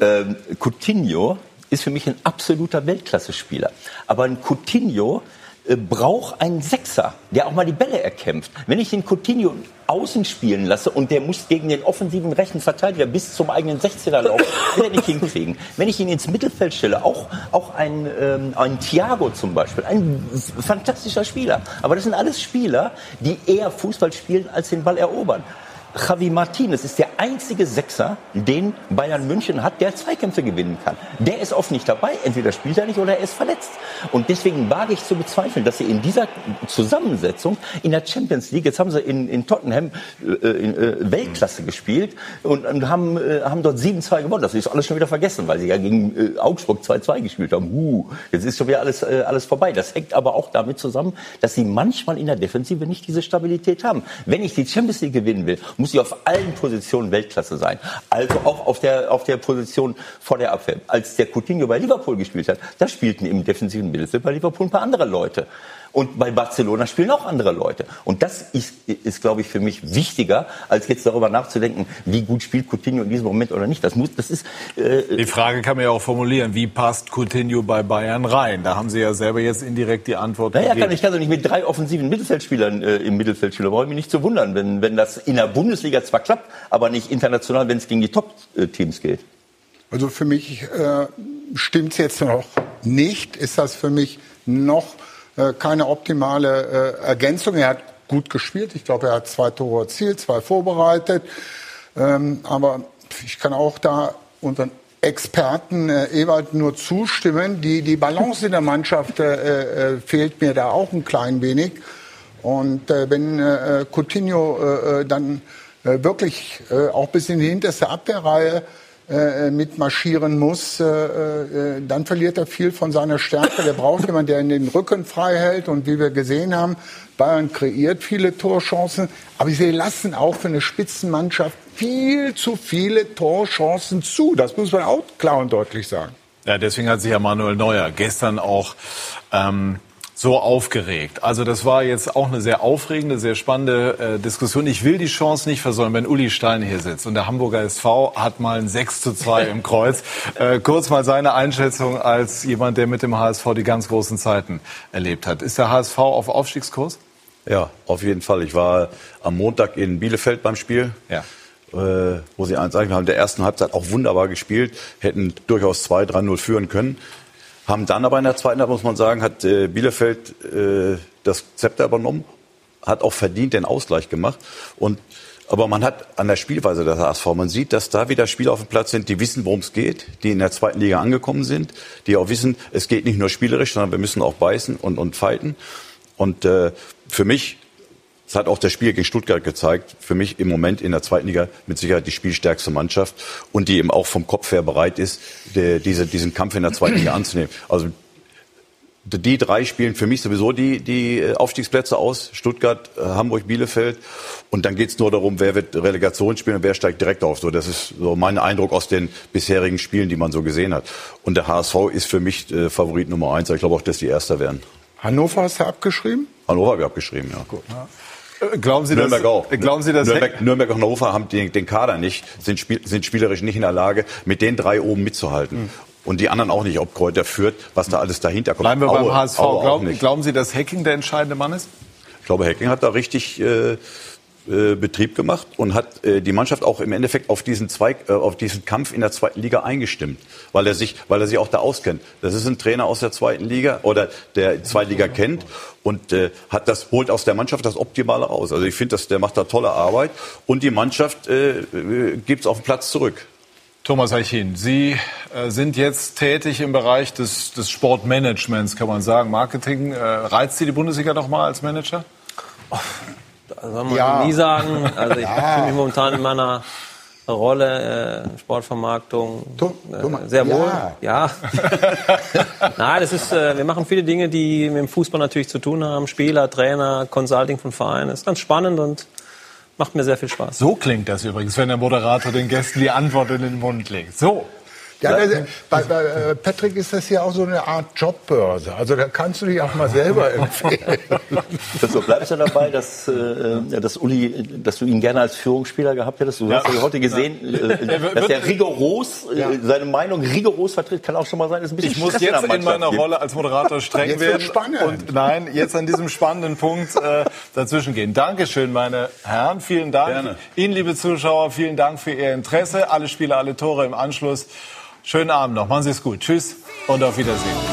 ähm, Coutinho ist für mich ein absoluter Weltklasse-Spieler. Aber ein Coutinho äh, braucht einen Sechser, der auch mal die Bälle erkämpft. Wenn ich den Coutinho außen spielen lasse und der muss gegen den offensiven rechten Verteidiger bis zum eigenen 16er laufen, will er nicht hinkriegen. Wenn ich ihn ins Mittelfeld stelle, auch, auch ein, ähm, ein Thiago zum Beispiel, ein fantastischer Spieler. Aber das sind alles Spieler, die eher Fußball spielen, als den Ball erobern. Javi Martinez ist der einzige Sechser, den Bayern München hat, der Zweikämpfe gewinnen kann. Der ist oft nicht dabei, entweder spielt er nicht oder er ist verletzt. Und deswegen wage ich zu bezweifeln, dass sie in dieser Zusammensetzung in der Champions League, jetzt haben sie in, in Tottenham äh, in, äh, Weltklasse gespielt und, und haben, äh, haben dort 7-2 gewonnen. Das ist alles schon wieder vergessen, weil sie ja gegen äh, Augsburg 2-2 gespielt haben. Uh, jetzt ist schon wieder alles, äh, alles vorbei. Das hängt aber auch damit zusammen, dass sie manchmal in der Defensive nicht diese Stabilität haben. Wenn ich die Champions League gewinnen will, muss ich auf allen Positionen Weltklasse sein. Also auch auf der, auf der Position vor der Abwehr. Als der Coutinho bei Liverpool gespielt hat, da spielten im defensiven Mittelfeld bei Liverpool ein paar andere Leute. Und bei Barcelona spielen auch andere Leute. Und das ist, ist glaube ich, für mich wichtiger, als jetzt darüber nachzudenken, wie gut spielt Coutinho in diesem Moment oder nicht. Das muss, das ist, äh, Die Frage kann man ja auch formulieren, wie passt Coutinho bei Bayern rein? Da haben Sie ja selber jetzt indirekt die Antwort Naja, gegeben. kann ich kann doch nicht mit drei offensiven Mittelfeldspielern äh, im Mittelfeld spielen. Da brauche ich mich nicht zu wundern, wenn, wenn das in der Bundesliga zwar klappt, aber nicht international, wenn es gegen die Top-Teams geht. Also für mich äh, stimmt es jetzt noch nicht. Ist das für mich noch äh, keine optimale äh, Ergänzung? Er hat gut gespielt. Ich glaube, er hat zwei Tore erzielt, zwei vorbereitet. Ähm, aber ich kann auch da unseren Experten äh, Ewald nur zustimmen. Die, die Balance in der Mannschaft äh, äh, fehlt mir da auch ein klein wenig. Und äh, wenn äh, Coutinho äh, dann wirklich äh, auch bis in die hinterste Abwehrreihe äh, mitmarschieren muss, äh, äh, dann verliert er viel von seiner Stärke. Der braucht jemanden, der den Rücken frei hält. Und wie wir gesehen haben, Bayern kreiert viele Torchancen, aber sie lassen auch für eine Spitzenmannschaft viel zu viele Torchancen zu. Das muss man auch klar und deutlich sagen. Ja, deswegen hat sich ja Manuel Neuer gestern auch ähm, so aufgeregt. Also das war jetzt auch eine sehr aufregende, sehr spannende äh, Diskussion. Ich will die Chance nicht versäumen, wenn Uli Stein hier sitzt und der Hamburger SV hat mal ein 6 zu 2 im Kreuz. Äh, kurz mal seine Einschätzung als jemand, der mit dem HSV die ganz großen Zeiten erlebt hat. Ist der HSV auf Aufstiegskurs? Ja, auf jeden Fall. Ich war am Montag in Bielefeld beim Spiel. Ja. Äh, wo sie eins sagen, haben in der ersten Halbzeit auch wunderbar gespielt, hätten durchaus 2-3-0 führen können. Haben dann aber in der zweiten Halbzeit, muss man sagen, hat äh, Bielefeld äh, das Zepter übernommen, hat auch verdient den Ausgleich gemacht. Und, aber man hat an der Spielweise der HSV, man sieht, dass da wieder Spieler auf dem Platz sind, die wissen, worum es geht, die in der zweiten Liga angekommen sind, die auch wissen, es geht nicht nur spielerisch, sondern wir müssen auch beißen und, und fighten. Und äh, für mich das hat auch das Spiel gegen Stuttgart gezeigt. Für mich im Moment in der zweiten Liga mit Sicherheit die spielstärkste Mannschaft und die eben auch vom Kopf her bereit ist, die, diese, diesen Kampf in der zweiten Liga anzunehmen. Also die drei spielen für mich sowieso die, die Aufstiegsplätze aus. Stuttgart, äh, Hamburg, Bielefeld. Und dann geht's nur darum, wer wird Relegation spielen und wer steigt direkt auf. So, das ist so mein Eindruck aus den bisherigen Spielen, die man so gesehen hat. Und der HSV ist für mich äh, Favorit Nummer eins. Ich glaube auch, dass die Erster werden. Hannover hast du abgeschrieben? Hannover habe ich abgeschrieben, ja. Gut. Ja. Glauben Sie, Nürnberg dass, auch. Glauben Sie, dass Nürnberg, Nürnberg und Hannover haben den, den Kader nicht, sind, spiel, sind spielerisch nicht in der Lage, mit den drei oben mitzuhalten. Mhm. Und die anderen auch nicht, ob Kräuter führt, was da alles dahinter kommt. Bleiben wir beim Aue, HSV. Aue Glauben, glauben Sie, dass Hacking der entscheidende Mann ist? Ich glaube, Hacking hat da richtig äh, äh, Betrieb gemacht und hat äh, die Mannschaft auch im Endeffekt auf diesen Zweig, äh, auf diesen Kampf in der zweiten Liga eingestimmt, weil er sich, weil er sich auch da auskennt. Das ist ein Trainer aus der zweiten Liga oder der Zweitliga kennt und äh, hat das holt aus der Mannschaft das Optimale raus. Also ich finde, dass der macht da tolle Arbeit und die Mannschaft äh, äh, gibt es auf den Platz zurück. Thomas Eichin, Sie äh, sind jetzt tätig im Bereich des, des Sportmanagements, kann man sagen. Marketing, äh, reizt Sie die Bundesliga noch mal als Manager? Das soll man ja. nie sagen. Also ich ja. fühle mich momentan in meiner Rolle äh, Sportvermarktung äh, sehr wohl. Ja. ja. Nein, das ist, äh, wir machen viele Dinge, die mit dem Fußball natürlich zu tun haben. Spieler, Trainer, Consulting von Vereinen. Das ist ganz spannend und macht mir sehr viel Spaß. So klingt das übrigens, wenn der Moderator den Gästen die Antwort in den Mund legt. So. Ja, das, bei, bei äh, Patrick ist das ja auch so eine Art Jobbörse. Also da kannst du dich auch mal selber empfehlen. So bleibst du dabei, dass, äh, dass Uli, dass du ihn gerne als Führungsspieler gehabt hättest. Du ja. hast ja heute gesehen, ja. äh, dass er rigoros äh, ja. seine Meinung rigoros vertritt. Kann auch schon mal sein, dass ein bisschen Ich muss jetzt in meiner gibt. Rolle als Moderator streng jetzt werden spannend. und nein, jetzt an diesem spannenden Punkt äh, dazwischen gehen. Dankeschön, meine Herren, vielen Dank. Gerne. Ihnen, liebe Zuschauer, vielen Dank für Ihr Interesse. Alle Spiele, alle Tore im Anschluss. Schönen Abend noch. Machen Sie es gut. Tschüss und auf Wiedersehen.